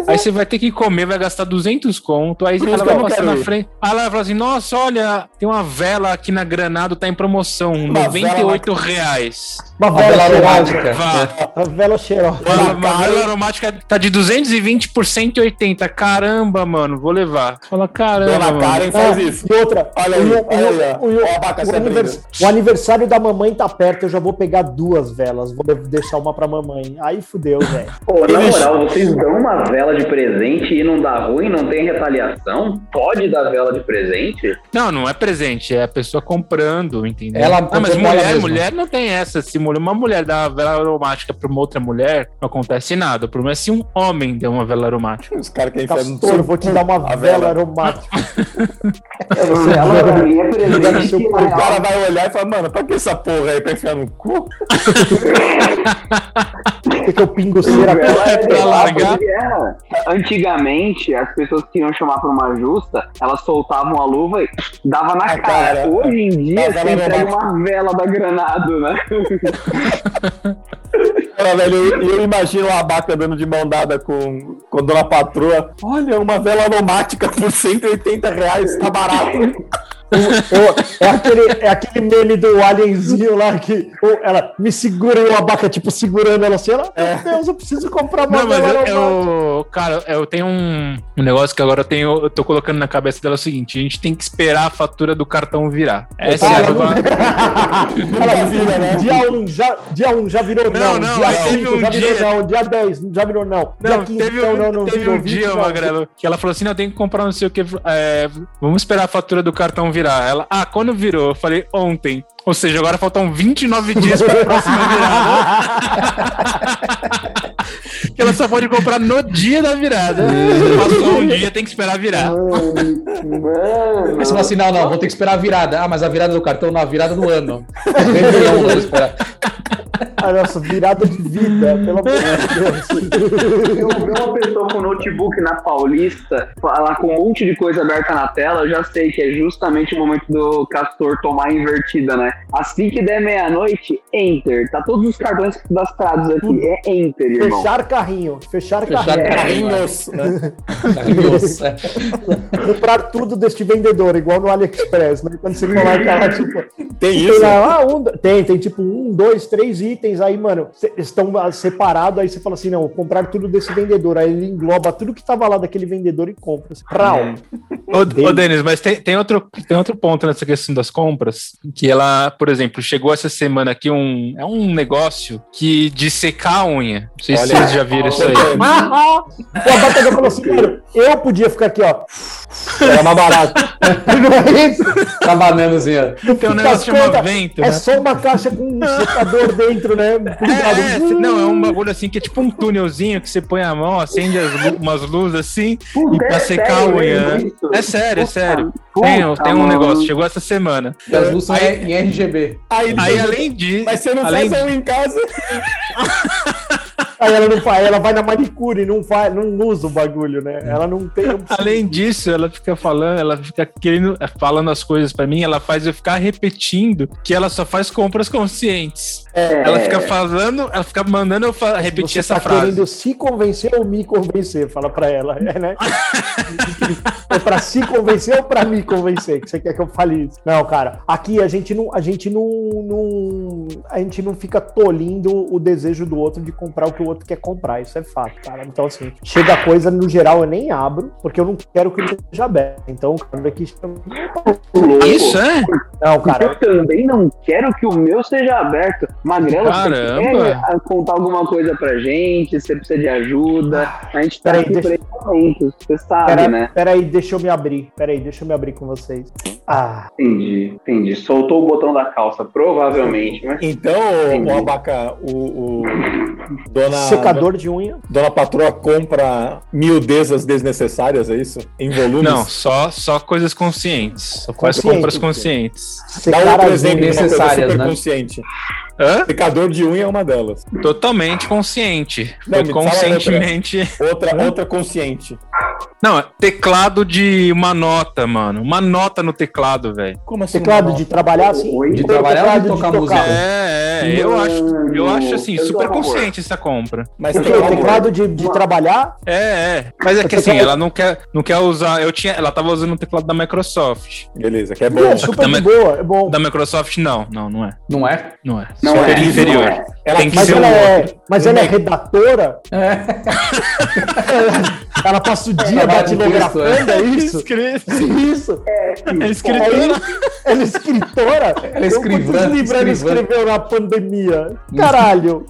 aí você vai ter que comer, vai gastar 200 conto. Aí ela vai passar quero na frente. Aí ela vai falar assim: nossa, olha, tem uma vela aqui na Granado, tá em promoção. Uma 98 reais. Uma Uma vela vela cheirosa. aromática. Vá. A vela cheirosa. Uma, uma vela aromática tá de 220 por 180. Caramba, mano, vou levar. Fala, caramba, Dona mano. Karen faz Ah, isso. E outra, Olha o, aí, o- olha aí, ó. o- anivers- o aniversário da mamãe tá perto, eu já vou pegar duas velas. Vou deixar uma pra mamãe. Aí fudeu, velho. Pô, na moral, vocês dão uma vela de presente e não dá ruim, não tem retaliação? Pode dar vela de presente? Não, não é presente, é a pessoa comprando, entendeu? Ela ah, mas mulher, mulher não tem essa. Se uma mulher dá uma vela aromática pra uma outra mulher, não acontece nada. O problema é se um homem der uma vela aromática. Os caras que enfiam no Castor, vou te dar uma A vela vela. aromática. Ela pra mim é. O cara vai olhar e fala, mano, pra que essa porra aí pra enfiar no cu? Por que, que eu pingo cera? Ela é pra largar. Antigamente, as pessoas que iam chamar pra uma justa, elas soltavam a luva e dava na A cara. cara. Hoje em dia, você entrega mão. uma vela da Granado, né? Ela, velho, eu, eu imagino o abaca andando de mão dada com, com a dona patroa. Olha, uma vela aromática por 180 reais, tá barato. Ô, é, aquele, é aquele meme do alienzinho lá que ela me segura e o abaca, tipo, segurando ela assim. Ela, meu Deus, eu preciso comprar uma Não, mas eu, eu- cara, eu tenho um, um negócio que agora eu tenho, eu tô colocando na cabeça dela é o seguinte: a gente tem que esperar a fatura do cartão virar. Essa Ah, é a não- Ela vira, né? Dia 1 um, já, dia um já virou não. Não, não, dia aí teve 5 um já virou dia- não. Dia 10 já virou não. Não, dia 15 teve, não, um- não, não teve virou um 20 dia. Magrelo, que ela falou assim: não, tem que comprar não sei o que. é, vamos esperar a fatura do cartão virar. Ela, ah, quando virou? Eu falei, ontem. Ou seja, agora faltam 29 dias pra próxima virada. que ela só pode comprar no dia da virada. Passou um dia, tem que esperar virar. Mano. Aí você fala assim, não, não, vou ter que esperar a virada. Ah, mas a virada do cartão na virada do ano. Réveillon, vou esperar. A nossa virada de vida, pelo amor de Deus. Eu ver uma pessoa com notebook na Paulista, falar com um monte de coisa aberta na tela, eu já sei que é justamente o momento do Castor tomar a invertida, né? Assim que der meia-noite, enter. Tá todos os cartões cadastrados aqui. É enter, irmão. Fechar carrinho, fechar, Fechar carrinho. Carrinhos, né? Nossa. Comprar tudo deste vendedor, igual no AliExpress, né? Quando você coloca lá, tipo, Tem Tem, isso? lá, ah, um, tem, tem tipo um, dois, três itens aí, mano. estão separados, aí você fala assim: não, vou comprar tudo desse vendedor. Aí ele engloba tudo que tava lá daquele vendedor e compra. Assim, Prau. Ô, ô Denis, mas tem, tem, outro, tem outro ponto nessa questão das compras, que ela, por exemplo, chegou essa semana aqui um, é um negócio que de secar a unha. Não sei se Olha, vocês já viram isso aí. O falou assim, mano, eu podia ficar aqui, ó. Era mais barato. Não é isso? Tá banando assim, ó. Tem um negócio chamado vento, É né? só uma caixa com um secador dentro, né? Cuidado. É, é, não, é um bagulho assim que é tipo um túnelzinho que você põe a mão, acende as lu- umas luzes assim Puta, e pra é secar unha. né? isso? É sério, é Puta, sério. puta, Tem, tem um mano. negócio, chegou essa semana. E as luzes são Aí- em RGB. Aí, Aí além disso. mas você não além faz um em casa? Aí ela não ela vai na manicure, não faz, não usa o bagulho, né? Ela não tem. Além disso, ela fica falando, ela fica querendo, falando as coisas pra mim, ela faz eu ficar repetindo que ela só faz compras conscientes. É, Ela fica falando, ela fica mandando eu fa- repetir Você essa tá frase. querendo se convencer ou me convencer? Fala pra ela, é, né? é pra se convencer ou pra me convencer que você quer que eu fale isso? Não, cara, aqui a gente não, a gente não, não, a gente não fica tolindo o desejo do outro de comprar o que o outro quer comprar, isso é fato, cara. Então assim, chega a coisa no geral eu nem abro, porque eu não quero que ele seja aberto. Então, cara, aqui louco. Isso é? não, cara, Eu também não quero que o meu seja aberto. Magrela, Caramba. você quer ah, contar alguma coisa pra gente? Você precisa de ajuda? A gente tá Peraí, aqui deixa- pra momento, você sabe, Pera, né? peraí, deixa eu me abrir. Peraí, deixa eu me abrir com vocês. Ah, Entendi, entendi. Soltou o botão da calça, provavelmente, mas Então, Entendi. o Abaca, o, o dona, secador de unha. dona patroa compra miudezas desnecessárias, é isso? Em volumes? Não, só, só coisas conscientes. Só faz compras conscientes. Dá outro as exemplo de unhas. uma coisa necessárias, super né? consciente. Hã? Secador de unha é uma delas. Totalmente consciente. Não, Foi fala conscientemente. Outra, outra consciente. Não, é teclado de uma nota, mano. Uma nota no teclado, velho. Como assim? Teclado de trabalhar, assim? Oi? De trabalhar ou de tocar música? É, é, eu acho, eu acho assim, Eu super consciente essa compra. Mas O Teclado de, de trabalhar? É, é. Mas é que assim, ela não quer, não quer usar. Eu tinha, ela tava usando o teclado da Microsoft. Beleza, que é bom. É, super de Também- boa, é bom. Da Microsoft, não, não, não é. Não é? Não é. Não super é, inferior. não é. Ela Tem que Mas ser ela o é, outro. mas ela é redatora? É. Ela passa o dia Trabalha de datilografando, é isso? Escrito. Isso. É É escritora. isso? Ela é escritora? Ela é escrivã, livros ela escrivã. escreveu na pandemia? Caralho.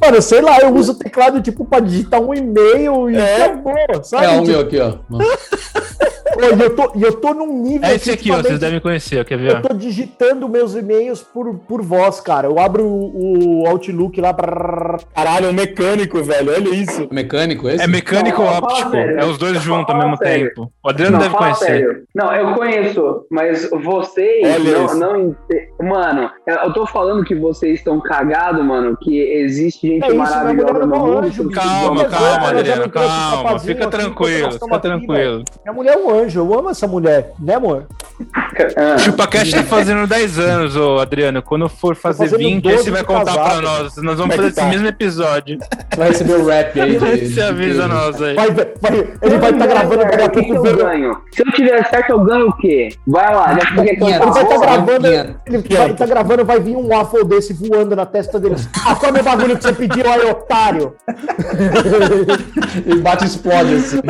Mano, sei lá, eu uso o teclado tipo pra digitar um e-mail e É. acabou, sabe? É o Tipo, meu aqui, ó. Ô, e eu tô, e eu tô num nível. É esse aqui, ó. Vocês devem conhecer, quer ver? Eu tô digitando meus e-mails por, por voz, cara. Eu abro o, o Outlook lá. brrr, Caralho, é um mecânico, velho. Olha isso. Mecânico esse? É mecânico Não, óptico? sério. É os dois juntos ao mesmo sério. tempo. O Adriano deve fala conhecer. sério. Não, eu conheço, mas vocês Olha não, isso. não Mano, eu tô falando que vocês estão cagados, mano, que existe gente É mulher maravilhosa é no mundo. anjo, Calma, calma, Adriano, calma. Fica tranquilo, fica tranquilo. Minha mulher é um anjo. Eu amo essa mulher, né, amor? Ah, O ChupaCast tá fazendo 10 anos, ô Adriano. Quando for fazer fazendo 20, aí 12 você vai contar casado. pra nós. Nós vamos é fazer tá? esse mesmo episódio. Vai receber o rap aí. de- Você avisa nós aí. Vai, vai, ele vai estar tiver gravando daqui a pouco. eu vendo- ganho? Se eu tiver certo, eu ganho o quê? Vai lá, já com Ele Ele vai estar Porra, gravando, ele vai estar gravando, vai vir um waffle desse voando na testa dele. Ah, come o bagulho que você pediu aí, otário. E bate e explode assim.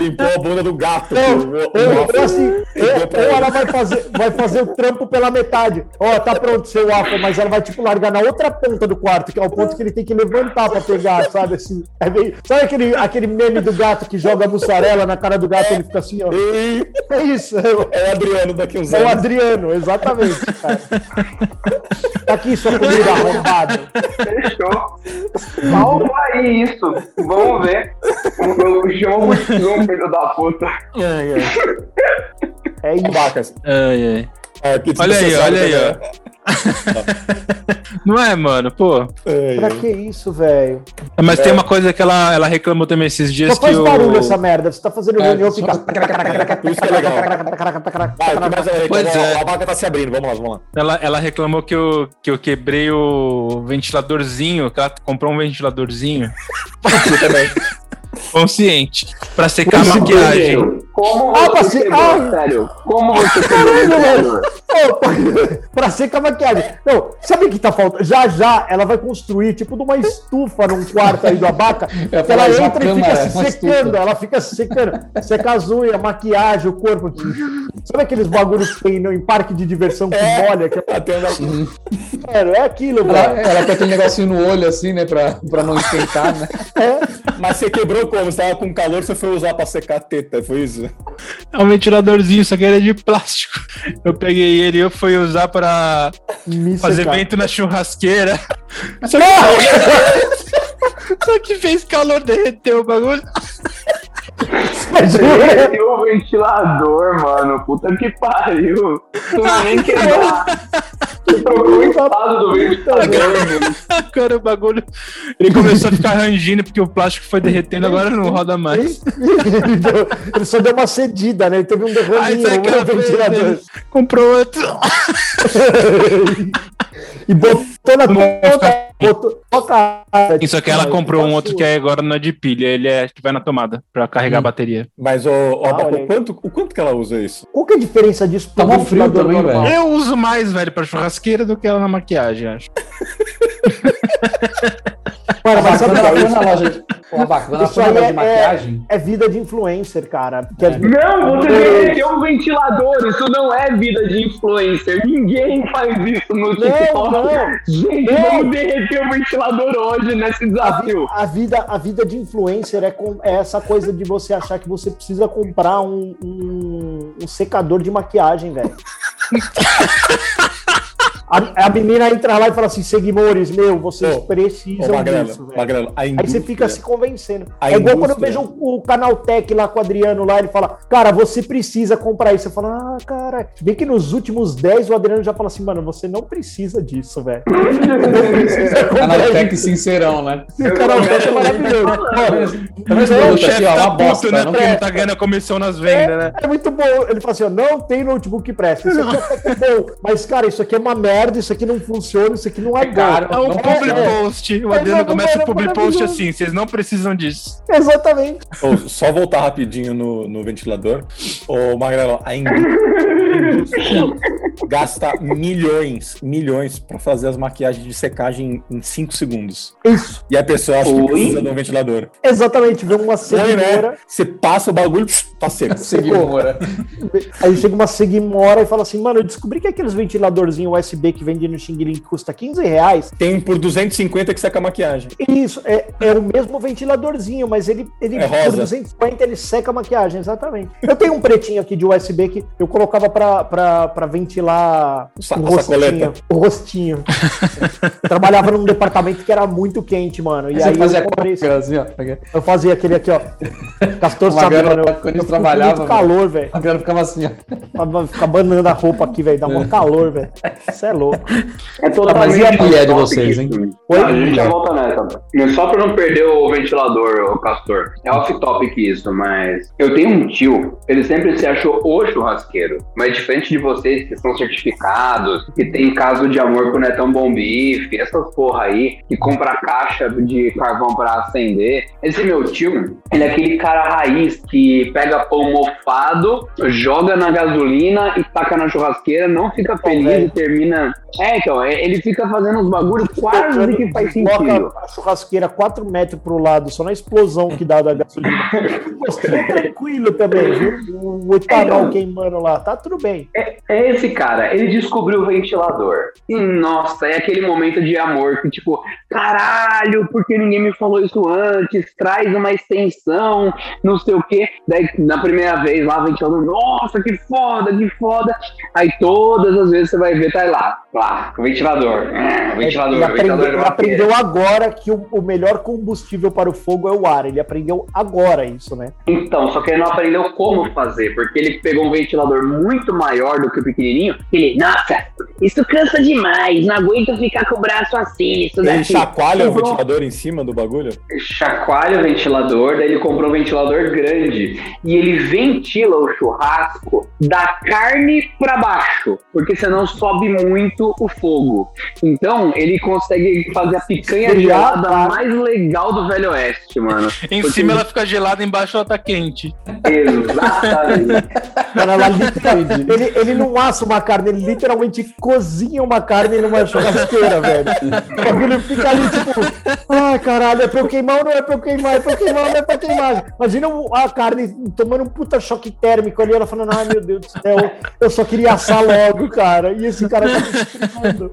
Limpou a bunda do gato. Não, o- o- ou, o- ou assim, ou, ela vai fazer, vai fazer o trampo pela metade. Ó, tá pronto seu waffle, mas ela vai, tipo, largar na outra ponta do quarto, que é o ponto que ele tem que levantar pra pegar, sabe? Assim, é meio- sabe aquele, aquele meme do gato que joga mussarela na cara do gato e ele fica assim, ó? E É isso, é, é o Adriano daqui uns é o anos. Adriano, exatamente, cara. Tá aqui sua comida arrombada. Fechou. Salva aí isso. Vamos ver. Chamo o Zoom, filho da puta. É isso. Vacas. Ai, ai. É, que Olha aí, olha aí, também, Não é, mano? Pô. Pra É, que isso, velho? Mas tem uma coisa que ela, ela reclamou também esses dias Só que faz barulho essa merda. Você tá fazendo É, reunião, só- fica. Isso que é legal. Pois é. A vaca tá se abrindo. Vamos lá, vamos lá. Ela, ela reclamou que eu, que eu quebrei o ventiladorzinho, que ela comprou um ventiladorzinho Eu também. Consciente pra secar a maquiagem. Como Ah, você pra ser- ah. sério? Como você sério? Ô, pra- ser com a maquiagem. Não, sabe o que tá faltando? Já já ela vai construir tipo de uma estufa num quarto aí do abaca. que ela entra e fica se uma secando. estufa. Ela fica se secando. Seca as unhas, maquiagem, o corpo. Sabe aqueles bagulhos que tem em parque de diversão que É. molha? Que é, Sério, é aquilo, Ela, velho. ela tem aquele negocinho no olho assim, né? Pra, pra não esquentar, né? Mas você quebrou como? Você tava com calor, você foi usar pra secar a teta, foi isso? É um ventiladorzinho, só que ele é de plástico. Eu peguei ele e eu fui usar pra Me fazer secar. vento na churrasqueira. Só que, só que fez calor, derreteu o bagulho. Mas, Derreteu o ventilador, mano. Puta que pariu. Tu não nem quebrou. Tu trocou o estado do ventilador, mano. Agora o bagulho. Ele começou a ficar rangindo porque o plástico foi derretendo, agora não roda mais. ele, deu- ele só deu uma cedida, né? Ele teve um o no fez? ventilador. Comprou outro. E botou na tomada. Botou. Cara, Só que ela comprou um outro que é agora não é de pilha, ele é que vai na tomada pra carregar a bateria. Mas, ô, ô, Ah, Abaca, aí. o, quanto, o quanto que ela usa isso? Qual que é a diferença disso Tá pro mó frio ventilador também, normal? velho. Eu uso mais, velho, pra churrasqueira do que ela na maquiagem, acho. Mano, mas sabe Bacana, ela que foi é na isso? loja. Bacana, ela Isso foi na aí loja é, de maquiagem. é, é vida de influencer, cara. Que é- Não, você derreteu um ventilador. Isso não é vida de influencer. Ninguém faz isso no TikTok. não. Vamos derreter o ventilador hoje nesse A, vi- desafio. a vida, a vida de influencer é, com- é essa coisa de você achar que você precisa comprar um, um- um secador de maquiagem, velho. A, a menina entra lá e fala assim: seguidores, meu, vocês Ô, precisam Magrelo, disso, velho. Magrelo, a Aí você fica se convencendo. A é igual quando eu vejo o, o canal Tech lá com o Adriano lá, ele fala, cara, você precisa comprar isso. Eu falo, ah, cara, bem que nos últimos 10 o Adriano já fala assim, mano, você não precisa disso, velho. Não precisa comprar Canaltech isso. sincerão, né? O canal Tech é maravilhoso. Não, produto O chefe tá Uma puto, bosta, né? não Porque não tá ganhando a comissão nas vendas, né? É, é muito bom. Ele fala assim: ó, não tem notebook que presta. Isso aqui é bom. Mas, cara, isso aqui é uma merda, isso aqui não funciona, isso aqui não é, É caro. É um public é. post. O Adriano começa o public post assim, vocês não precisam disso. Exatamente. Ô, só voltar rapidinho no, no ventilador. Ô, Magrelo, a indústria, gasta milhões, milhões pra fazer as maquiagens de secagem em 5 segundos. Isso, E a pessoa acha que precisa de um ventilador. exatamente. Vê uma né? seguidora, Você passa o bagulho, tá seco. Seguimora. aí chega uma seguimora e fala assim, mano, eu descobri que aqueles ventiladorzinhos USB que vende no Xing Ling custa 15 reais. Tem um por 250 que seca a maquiagem. Isso, é, é o mesmo ventiladorzinho, mas ele, ele É por rosa. 250 ele seca a maquiagem, exatamente. Eu tenho um pretinho aqui de USB que eu colocava pra, pra, ventilar Sa- o rostinho. sacoleta. O rostinho. Trabalhava num departamento que era muito quente, mano. E Aí fazia eu, comprei esse- assim, ó. eu fazia aquele aqui, ó. Castor sabe, mano. Eu, quando eu eles fico com trabalhavam, muito calor, velho. A ficava assim, ó. Pra Ficar banando a roupa aqui, velho. Dá um calor, velho. Isso é louco. É totalmente Mas e a mulher de vocês, isso. hein? Oi? Não, a gente já volta nessa. Só pra não perder o ventilador, o Castor. É off-topic isso, mas eu tenho um tio, ele sempre se achou o churrasqueiro. Mas diferente de vocês que são certificados, que tem caso de amor com o Netão Bom Bife, essas porra aí, que compra caixa de carvão pra acender. Esse meu tio, ele é aquele cara raiz que pega pão mofado, joga na gasolina e taca na churrasqueira, não fica feliz velho. e termina. É, então, é- ele fica fazendo uns bagulhos quase que faz sentido. Coloca a churrasqueira 4 metros pro lado, só na explosão que dá da gasolina. Tranquilo também, viu? O etanol Então. queimando lá, tá tudo bem. É esse cara, ele descobriu o ventilador. E nossa, é aquele momento de amor que, tipo, caralho, por que ninguém me falou isso antes? Traz uma extensão, não sei o quê. Daí, na primeira vez lá, o ventilador, nossa, que foda, que foda. Aí todas as vezes você vai ver, tá lá, lá, o ventilador. É, o ventilador, ele o ventilador. aprendeu, ele de aprendeu agora que o, o melhor combustível para o fogo é o ar. Ele aprendeu agora isso, né? Então, só que ele não aprendeu como fazer, porque ele pegou um ventilador muito maior do que o pequenininho. Ele, nossa, isso cansa demais, não aguento ficar com o braço assim, isso Ele daqui. chacoalha o Comprou- ventilador em cima do bagulho? chacoalha o ventilador, daí ele comprou um ventilador grande e ele ventila o churrasco da carne para baixo, porque senão sobe muito o fogo. Então ele consegue fazer a picanha gelada mais legal do Velho Oeste, mano. Em Porque- cima ela fica gelada, embaixo ela tá quente. Exatamente. Ele, ele não assa uma carne, ele literalmente cozinha uma carne numa churrasqueira, velho. Bagulho fica ali, tipo, ai caralho, é pra eu queimar ou não é pra eu queimar? É pra eu queimar ou não é pra queimar? Imagina a carne tomando um puta choque térmico ali, ela falando, ai meu Deus do céu, eu só queria assar logo, cara. E esse cara tá.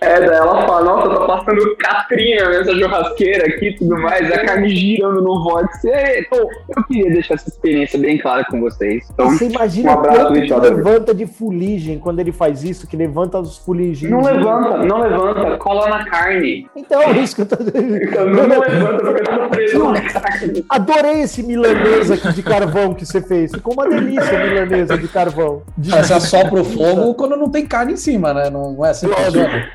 É, daí ela fala, nossa, tá passando catrinha nessa churrasqueira aqui e tudo mais, a carne girando no vórtice. Então, eu queria deixar essa experiência bem clara com vocês. Então, Você imagina um abraço, quanto que ventilador. levanta de fuligem quando ele faz isso, que levanta os fuligem. não levanta, não levanta, cola na carne. Então, é isso que eu tô Então, não levanta porque tá preso na carne. Adorei esse milanesa aqui de carvão que você fez. Ficou uma delícia milanesa de carvão. De- Cara, Você assopra o fogo quando não tem carne em cima, né? Não é assim que funciona.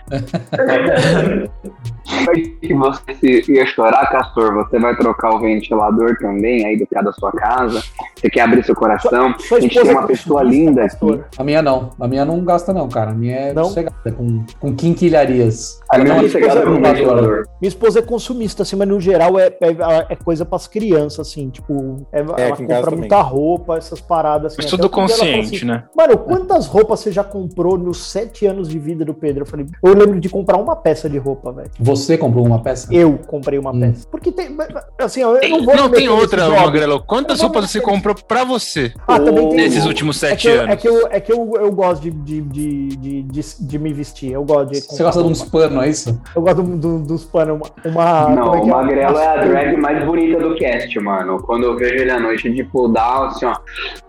que você ia chorar, Castor, você vai trocar o ventilador também aí do pé da sua casa. Você quer abrir seu coração. Sua A gente tem uma é pessoa linda aqui. A minha não. A minha não gasta, não, cara. A minha é Não? sossegada, com, com quinquilharias. A minha Minha é chegada esposa com é ventilador. Minha esposa é consumista, assim, mas no geral é, é, é coisa pras crianças, assim, tipo, é- ela em casa compra também. muita roupa, essas paradas, assim. Tudo ela falou consciente, assim, né? Mano, quantas roupas você já comprou nos sete anos de vida do Pedro? Eu falei, eu lembro de comprar uma peça de roupa, velho. Você comprou uma peça? Eu comprei uma Hum. peça. Porque tem, assim, eu não Não, vou meter tem outra. Magrelo. Quantas roupas você comprou pra você Ah, também tem nesses últimos É sete que, eu, anos? é que, eu, é que eu, eu gosto de, de, de, de, de, de me vestir. Eu gosto de. Você gosta de uns panos, é isso? Eu gosto do- do- dos panos. Uma, uma- Não, como é o que é? Magrelo é a drag mais bonita do cast, mano. Quando eu vejo ele à noite, tipo, dá assim, ó.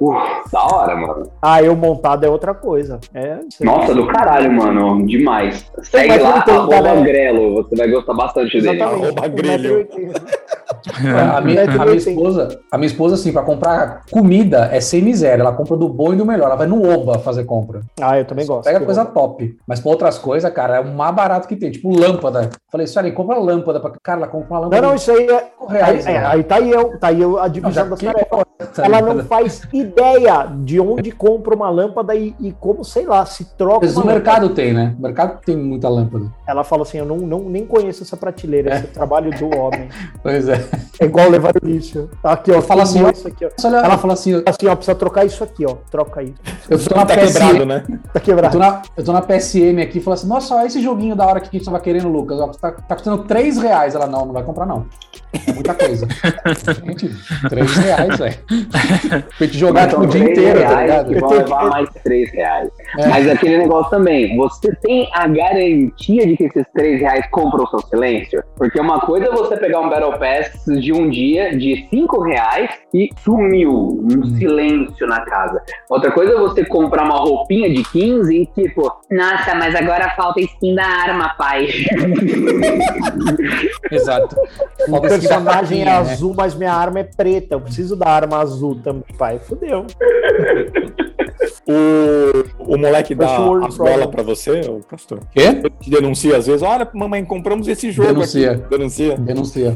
Uh, da hora, mano. Ah, eu montado é outra coisa. É, não sei. Nossa, do caralho, mano. Demais. Segue lá, não arroba galera. Grelo. Você vai gostar bastante dele. Arroba grelho. oitenta. A minha, a minha 1,80m. esposa, a minha esposa, assim, pra comprar comida é sem miséria. Ela compra do bom e do melhor. Ela vai no Oba fazer compra. Ah, eu também gosto. Pega coisa top. Mas pra outras coisas, cara, é o mais barato que tem. Tipo lâmpada. Falei, senhora, compra lâmpada. Pra... Cara, ela compra uma Não, lâmpada. não, isso aí é. reais, Aí, é, velho. aí tá aí, eu, tá aí eu- a Não, divisão das tarefas. Tá Ela não faz ideia de onde compra uma lâmpada e, e como, sei lá, se troca Mas uma o mercado lâmpada. tem, né? O mercado tem muita lâmpada. Ela fala assim: eu não, não, nem conheço essa prateleira, esse trabalho do homem. Pois é. É igual levar o lixo. Aqui, ó. Eu falo assim, ó. isso aqui, ó. Olha, ela fala assim, eu Assim, ó, precisa trocar isso aqui, ó. Troca aí. tô na Tá PSM, quebrado, né? Tá eu quebrado. tô na, eu tô na PSM aqui e falo assim, nossa, olha esse joguinho da hora que a gente tava querendo, Lucas. Ó, tá, tá custando 3 reais. Ela, não, não vai comprar, não. É muita coisa. gente, 3 reais, velho. Pra gente jogar tipo, o dia inteiro, tá reais? E vão levar mais 3 reais. Mas aquele negócio também, você tem a garantia de que esses 3 reais compram o seu silêncio? Porque uma coisa é você pegar um Battle Pass de um dia de 5 reais e sumiu, um silêncio na casa. Outra coisa é você comprar uma roupinha de 15 e tipo, nossa, mas agora falta skin da arma, pai. Exato. O personagem é né? azul, mas minha arma é preta. Eu preciso da arma azul também, pai. Fudeu. O, o moleque dá as bolas problem. pra você, ô Castor? Quê? Ele te denuncia às vezes, olha, mamãe, compramos esse jogo Denuncia. aqui. Denuncia. Denuncia.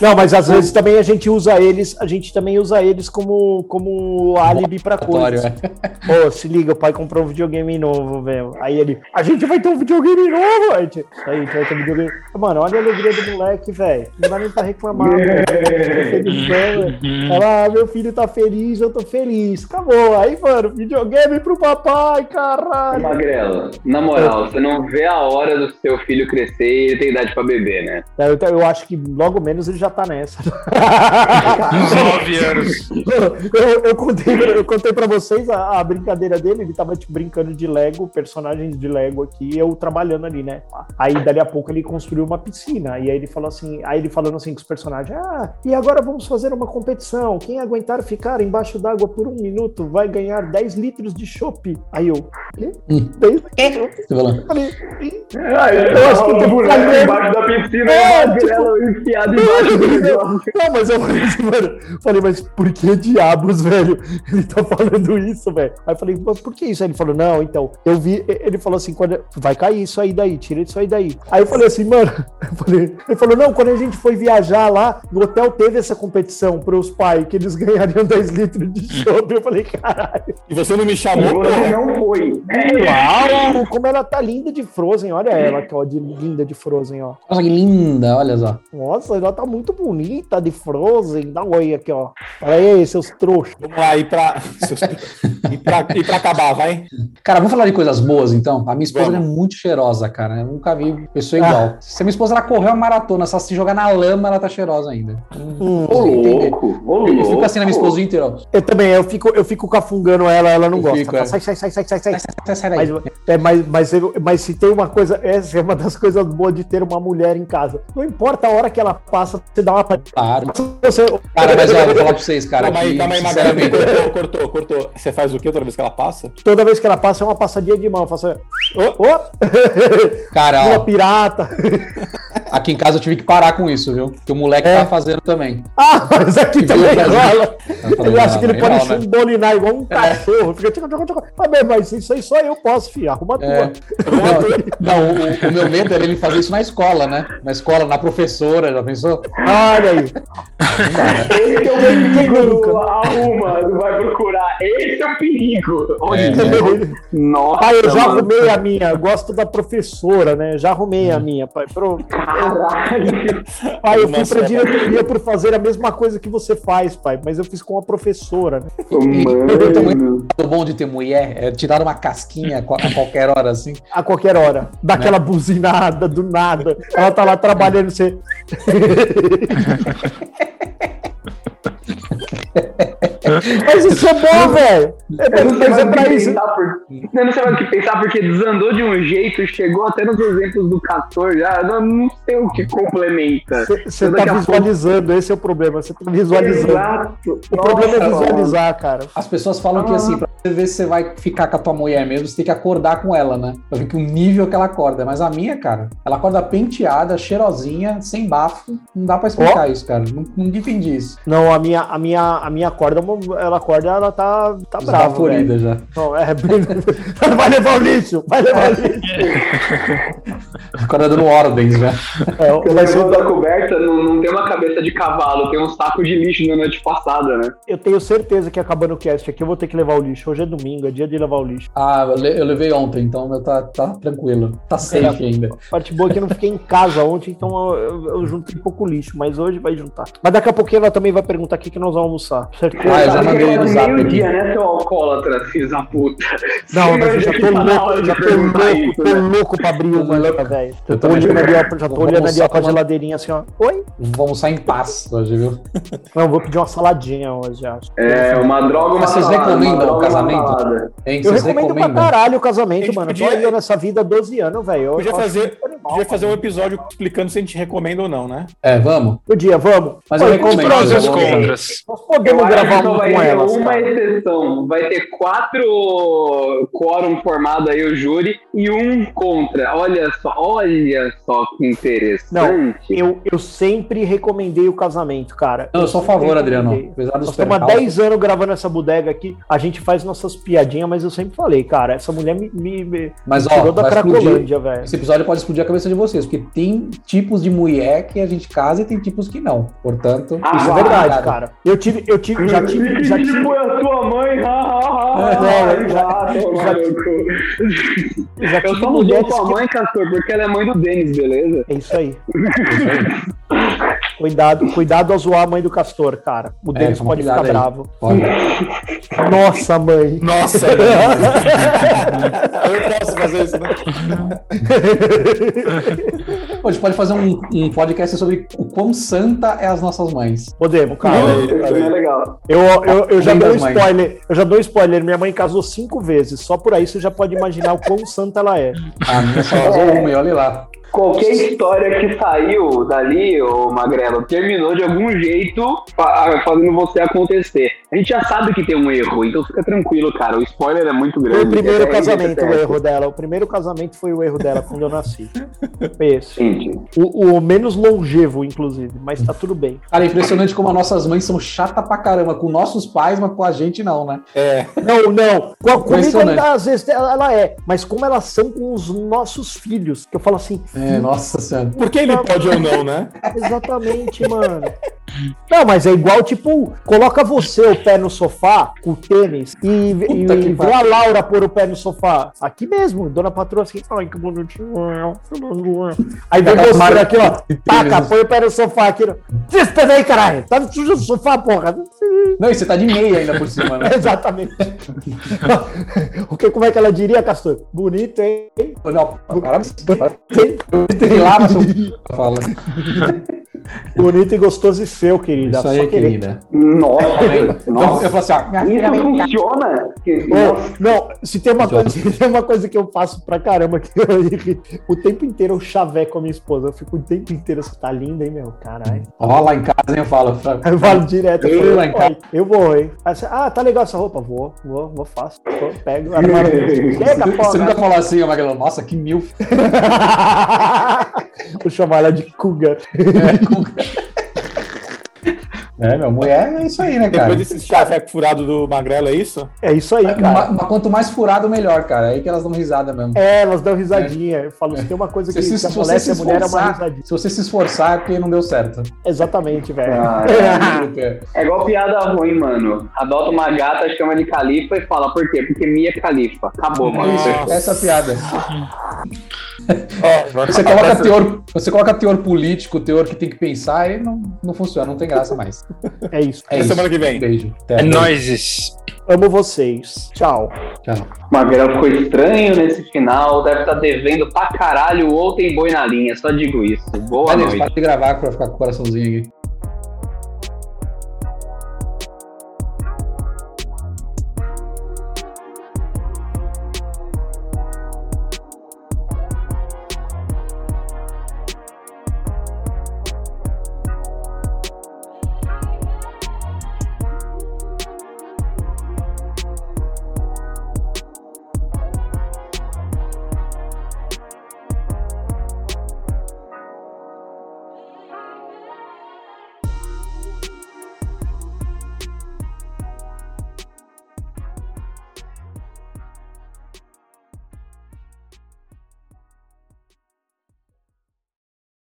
Não, mas às vezes também a gente usa eles, a gente também usa eles como, como álibi pra coisas. é. Ô, se liga, o pai comprou um videogame novo, velho. Aí ele, a gente vai ter um videogame novo, gente. Aí a gente vai ter um videogame. Mano, olha a alegria do moleque, velho. Não dá nem pra reclamar, velho. Tá velho. Ela, ah, meu filho tá feliz, eu tô feliz. Acabou. Aí, mano, videogame pro papai, caralho. Magrelo, na moral, você não vê a hora do seu filho crescer e ele tem idade pra beber, né? Eu, eu acho que logo menos ele já tá nessa. Uns 9 anos. eu, eu contei, eu contei pra vocês a, a brincadeira dele. Ele tava tipo, brincando de Lego, personagens de Lego aqui, e eu trabalhando ali, né? Aí dali a pouco ele construiu uma piscina. E aí ele falou assim: aí ele falando assim com os personagens: Ah, e agora vamos fazer uma competição. Quem aguentar ficar embaixo d'água por um minuto vai ganhar 10 litros de chopp. Aí eu? Hum. 10 litros? Falando, Falei, "Ih, eu acho que eu tô falhando. embaixo da piscina É, e o Magrelo enfiado embaixo do. Não, mas eu falei assim, mano, falei, mas por que diabos, velho? Ele tá falando isso, velho. Aí eu falei, mas por que isso? Aí ele falou, não, então, eu vi, ele falou assim, quando vai cair isso aí daí, tira isso aí daí. Aí eu falei assim, mano, eu falei, ele falou, não, quando a gente foi viajar lá, no hotel teve essa competição pros pais, que eles ganhariam 10 litros de chopp. Eu falei, caralho, E você não me chamou, Você não foi. uau, como ela tá linda de Frozen, olha ela aqui, ó, de linda de Frozen, ó. Nossa, que linda, olha só. Nossa, ela tá muito bonita de Frozen. Dá um oi aqui, ó. Olha aí, seus trouxas. Vamos lá, e pra, e pra, e pra acabar, vai? Cara, vamos falar de coisas boas, então? A minha esposa é muito cheirosa, cara. Eu nunca vi pessoa Ah. igual. Se a minha esposa ela correu a maratona, só se jogar na lama, ela tá cheirosa ainda. Hum, Ô louco, ô Eu louco. fico assim na minha esposa o dia inteiro. ó. eu também, eu fico, eu fico cafungando ela, ela não Eu gosta. fico, Ela é. Sai, sai, sai, sai, sai, sai. Sai, sai Mas, é, mas, mas, mas se tem uma coisa, essa é uma das coisas boas de ter uma mulher em casa. Não importa a hora que ela passa, você dá uma. Claro. Você, Cara, mas olha, vou falar pra vocês, cara. calma aí, calma aí, Cortou, cortou, cortou. Você faz o quê toda vez que ela passa? toda vez que ela passa é uma passadinha de mão. Eu faço. Ô, ô, cara, uma ó, pirata. Aqui em casa eu tive que parar com isso, viu? Porque o moleque É. tá fazendo também. Ah, mas aqui Que também veio rola. Eu falei, Ele acha que ele pode não, né? chumbolinar igual um cachorro. Fica tchica, tchica, tchica. Ah, mas- mas isso aí só eu posso, filho. Arruma a É. tua. Não, não, o, o meu medo era ele fazer isso na escola, né? Na escola, na professora, já pensou? Olha aí. Esse é o perigo. nunca? Arruma, vai procurar. Esse é o perigo. Olha, É, Nossa, Pai, eu já mano. arrumei a minha. Gosto da professora, né? Já arrumei a minha, pai. Pro... Caralho. Pai, eu fui pra diretoria por fazer a mesma coisa que você faz, pai. Mas eu fiz com a professora, né? Mano. O bom de ter mulher é te dar uma casquinha a qualquer hora, assim. A qualquer hora. Daquela Né? buzinada, do nada. Ela tá lá trabalhando, você. Mas isso é bom, velho. Eu não sei mais pra isso. por... eu não sei mais o que pensar, porque desandou de um jeito, chegou até nos exemplos do Castor, já eu não sei o que complementa. Você tá a pouco- visualizando, esse é o problema. Você tá visualizando. Exato. O problema é Nossa, mano. visualizar, cara. As pessoas falam que assim, pra ver se você vai ficar com a tua mulher mesmo, você tem que acordar com ela, né? Pra ver que o nível que ela acorda. Mas a minha, cara, ela acorda penteada, cheirosinha, sem bafo. Não dá pra explicar isso, cara. Não, nunca entendi isso. Não, a minha, a minha, a minha acorda vamos, ela acorda ela tá, tá brava. tá florida já. Não, é, vai levar o lixo, vai levar o lixo. Acorda dando ordens já. É, O negócio da coberta não, não tem uma cabeça de cavalo, tem um saco de lixo na noite passada, né? eu tenho certeza que acabando o cast aqui eu vou ter que levar o lixo. Hoje é domingo, é dia de levar o lixo. Ah, eu le- eu levei ontem, então meu tá, tá tranquilo. Tá safe ainda. A parte boa é que eu não fiquei em casa ontem, então eu, eu, eu juntei pouco lixo, mas hoje vai juntar. Mas daqui a pouquinho ela também vai perguntar o que, que nós vamos almoçar. Certeza? Ah, eu já mandei no zap meio-dia, aqui. né, seu alcoólatra, filho da puta? Não, mas eu já tô louco, já tô louco, tô louco pra abrir uma letra, velho. Eu tô olhando ali, já tô olhando ali com a geladeirinha assim, ó. Oi? Vamos almoçar em paz hoje, viu? Não, vou pedir uma saladinha hoje, acho. É, uma droga, uma Mas vocês recomendam o uma casamento? Hein, Eu recomendo pra caralho o casamento, mano. Eu podia- tô aí nessa vida há 12 anos, velho. Eu Podia fazer, animal, podia fazer um episódio explicando se a gente recomenda ou não, né? É, vamos? Podia, vamos. Mas Pô, eu e recomendo, Prós e eu contras. Nós Eu podemos gravar um com elas, uma cara. exceção. Vai ter quatro quórum formado aí, o júri, e um contra. Olha só, olha só que interessante. Eu, eu sempre recomendei o casamento, cara. Não, eu sou a favor, Adriano. Apesar dos Nós estamos há percalços. 10 anos gravando essa bodega aqui. A gente faz nossas piadinhas, mas eu sempre falei, cara, essa mulher me, me, me Mas, me ó, tirou da. Cracolândia, velho. Esse episódio pode explodir a cabeça de vocês, porque tem tipos de mulher que a gente casa e tem tipos que não. Portanto, Ah, Isso é Ah, verdade, cara. Eu tive, eu tive, já tive, já tive, foi a sua mãe? Ha, ha, ha, eu já- já- Eu tive só não dou mulheres sua que... mãe, Castor, porque ela é mãe do Denis, beleza? É isso aí. Cuidado, cuidado ao zoar a mãe do Castor, cara. O Denis toma pode ficar aí. bravo. pode. Nossa, mãe. Nossa, eu posso fazer isso, né? Pô, a gente pode fazer um, um podcast sobre o quão santa é as nossas mães. Podemos, cara. É legal. Eu, eu, eu já Além dou um mães. spoiler. Eu já dou um spoiler. Minha mãe casou cinco vezes. Só por aí você já pode imaginar o quão santa ela é. A minha só casou uma e olha lá. Qualquer história que saiu dali, ô Magrelo, terminou de algum jeito fa- fazendo você acontecer. A gente já sabe que tem um erro, então fica tranquilo, cara. O spoiler é muito grande. Foi o primeiro é casamento o erro dela. O primeiro casamento foi o erro dela quando eu nasci. Foi esse. O, o menos longevo, inclusive. Mas tá tudo bem. Cara, é impressionante como as nossas mães são chatas pra caramba. Com nossos pais, mas com a gente não, né? É, Não, não. Com- Comigo ainda às vezes ela ela é. Mas como elas são com os nossos filhos. Que eu falo assim, É, nossa senhora. por que ele pode ou não, né? Exatamente, mano. Não, mas é igual, tipo, coloca você o pé no sofá, com o tênis, e, e, Puta e vê a Laura pôr o pé no sofá. Aqui mesmo, dona patroa assim, ai que bonitinho. Aí vem você aqui, ó, taca, põe o pé no sofá aqui. pé aí, caralho. Tá sujo o sofá, porra. Não, e você tá de meia ainda por cima, né? Exatamente. o que, como é que ela diria, Castor? Bonito, hein? Não, para, para. Tem lá na sua... Fala. Bonito e gostoso e seu, querida. Isso aí, Só querida. nossa, Então, nossa. eu falo assim, ó, minha filha Isso funciona? Ô, não, se tem uma, coisa, se tem uma coisa que eu faço pra caramba, que eu, o tempo inteiro eu chaveco a minha esposa. Eu fico o tempo inteiro, você tá linda, hein, meu? Caralho. Ó, lá em casa, hein, eu falo. eu falo direto. Eu Eu, falo, lá em casa. "Oi, eu vou, hein? Você, ah, tá legal essa roupa? Vou, vou, vou, faço. Vou, pego. armário. Chega, Você porra. nunca falou assim, ó, Magalhães, nossa, que mil. Vou chamar ela de Cougar. É, meu, mulher é isso aí, né, cara? Depois desse chaveco furado do Magrelo, é isso? É isso aí, Mas, cara. mas quanto mais furado, melhor, cara. É aí que elas dão risada mesmo. É, elas dão risadinha. Eu falo, se tem uma coisa que, Se, se, que se se a mulher, é uma esforçar, risadinha. se você se esforçar, é porque não deu certo. Exatamente, velho. Ah, É igual piada ruim, mano. Adota uma gata, chama de califa e fala por quê? Porque Mia é califa. Acabou, mano. Isso, essa é piada. Ó, Você coloca, teor, você coloca teor político, teor que tem que pensar, e não, não funciona, não tem graça mais. É isso. É Até isso. semana que vem. Beijo. Até. É nóis. Amo vocês. Tchau. Tchau. Magrelo ficou estranho nesse final, deve estar devendo pra caralho ou tem boi na linha, só digo isso. Boa Valeu, noite. para de gravar pra ficar com o coraçãozinho aqui.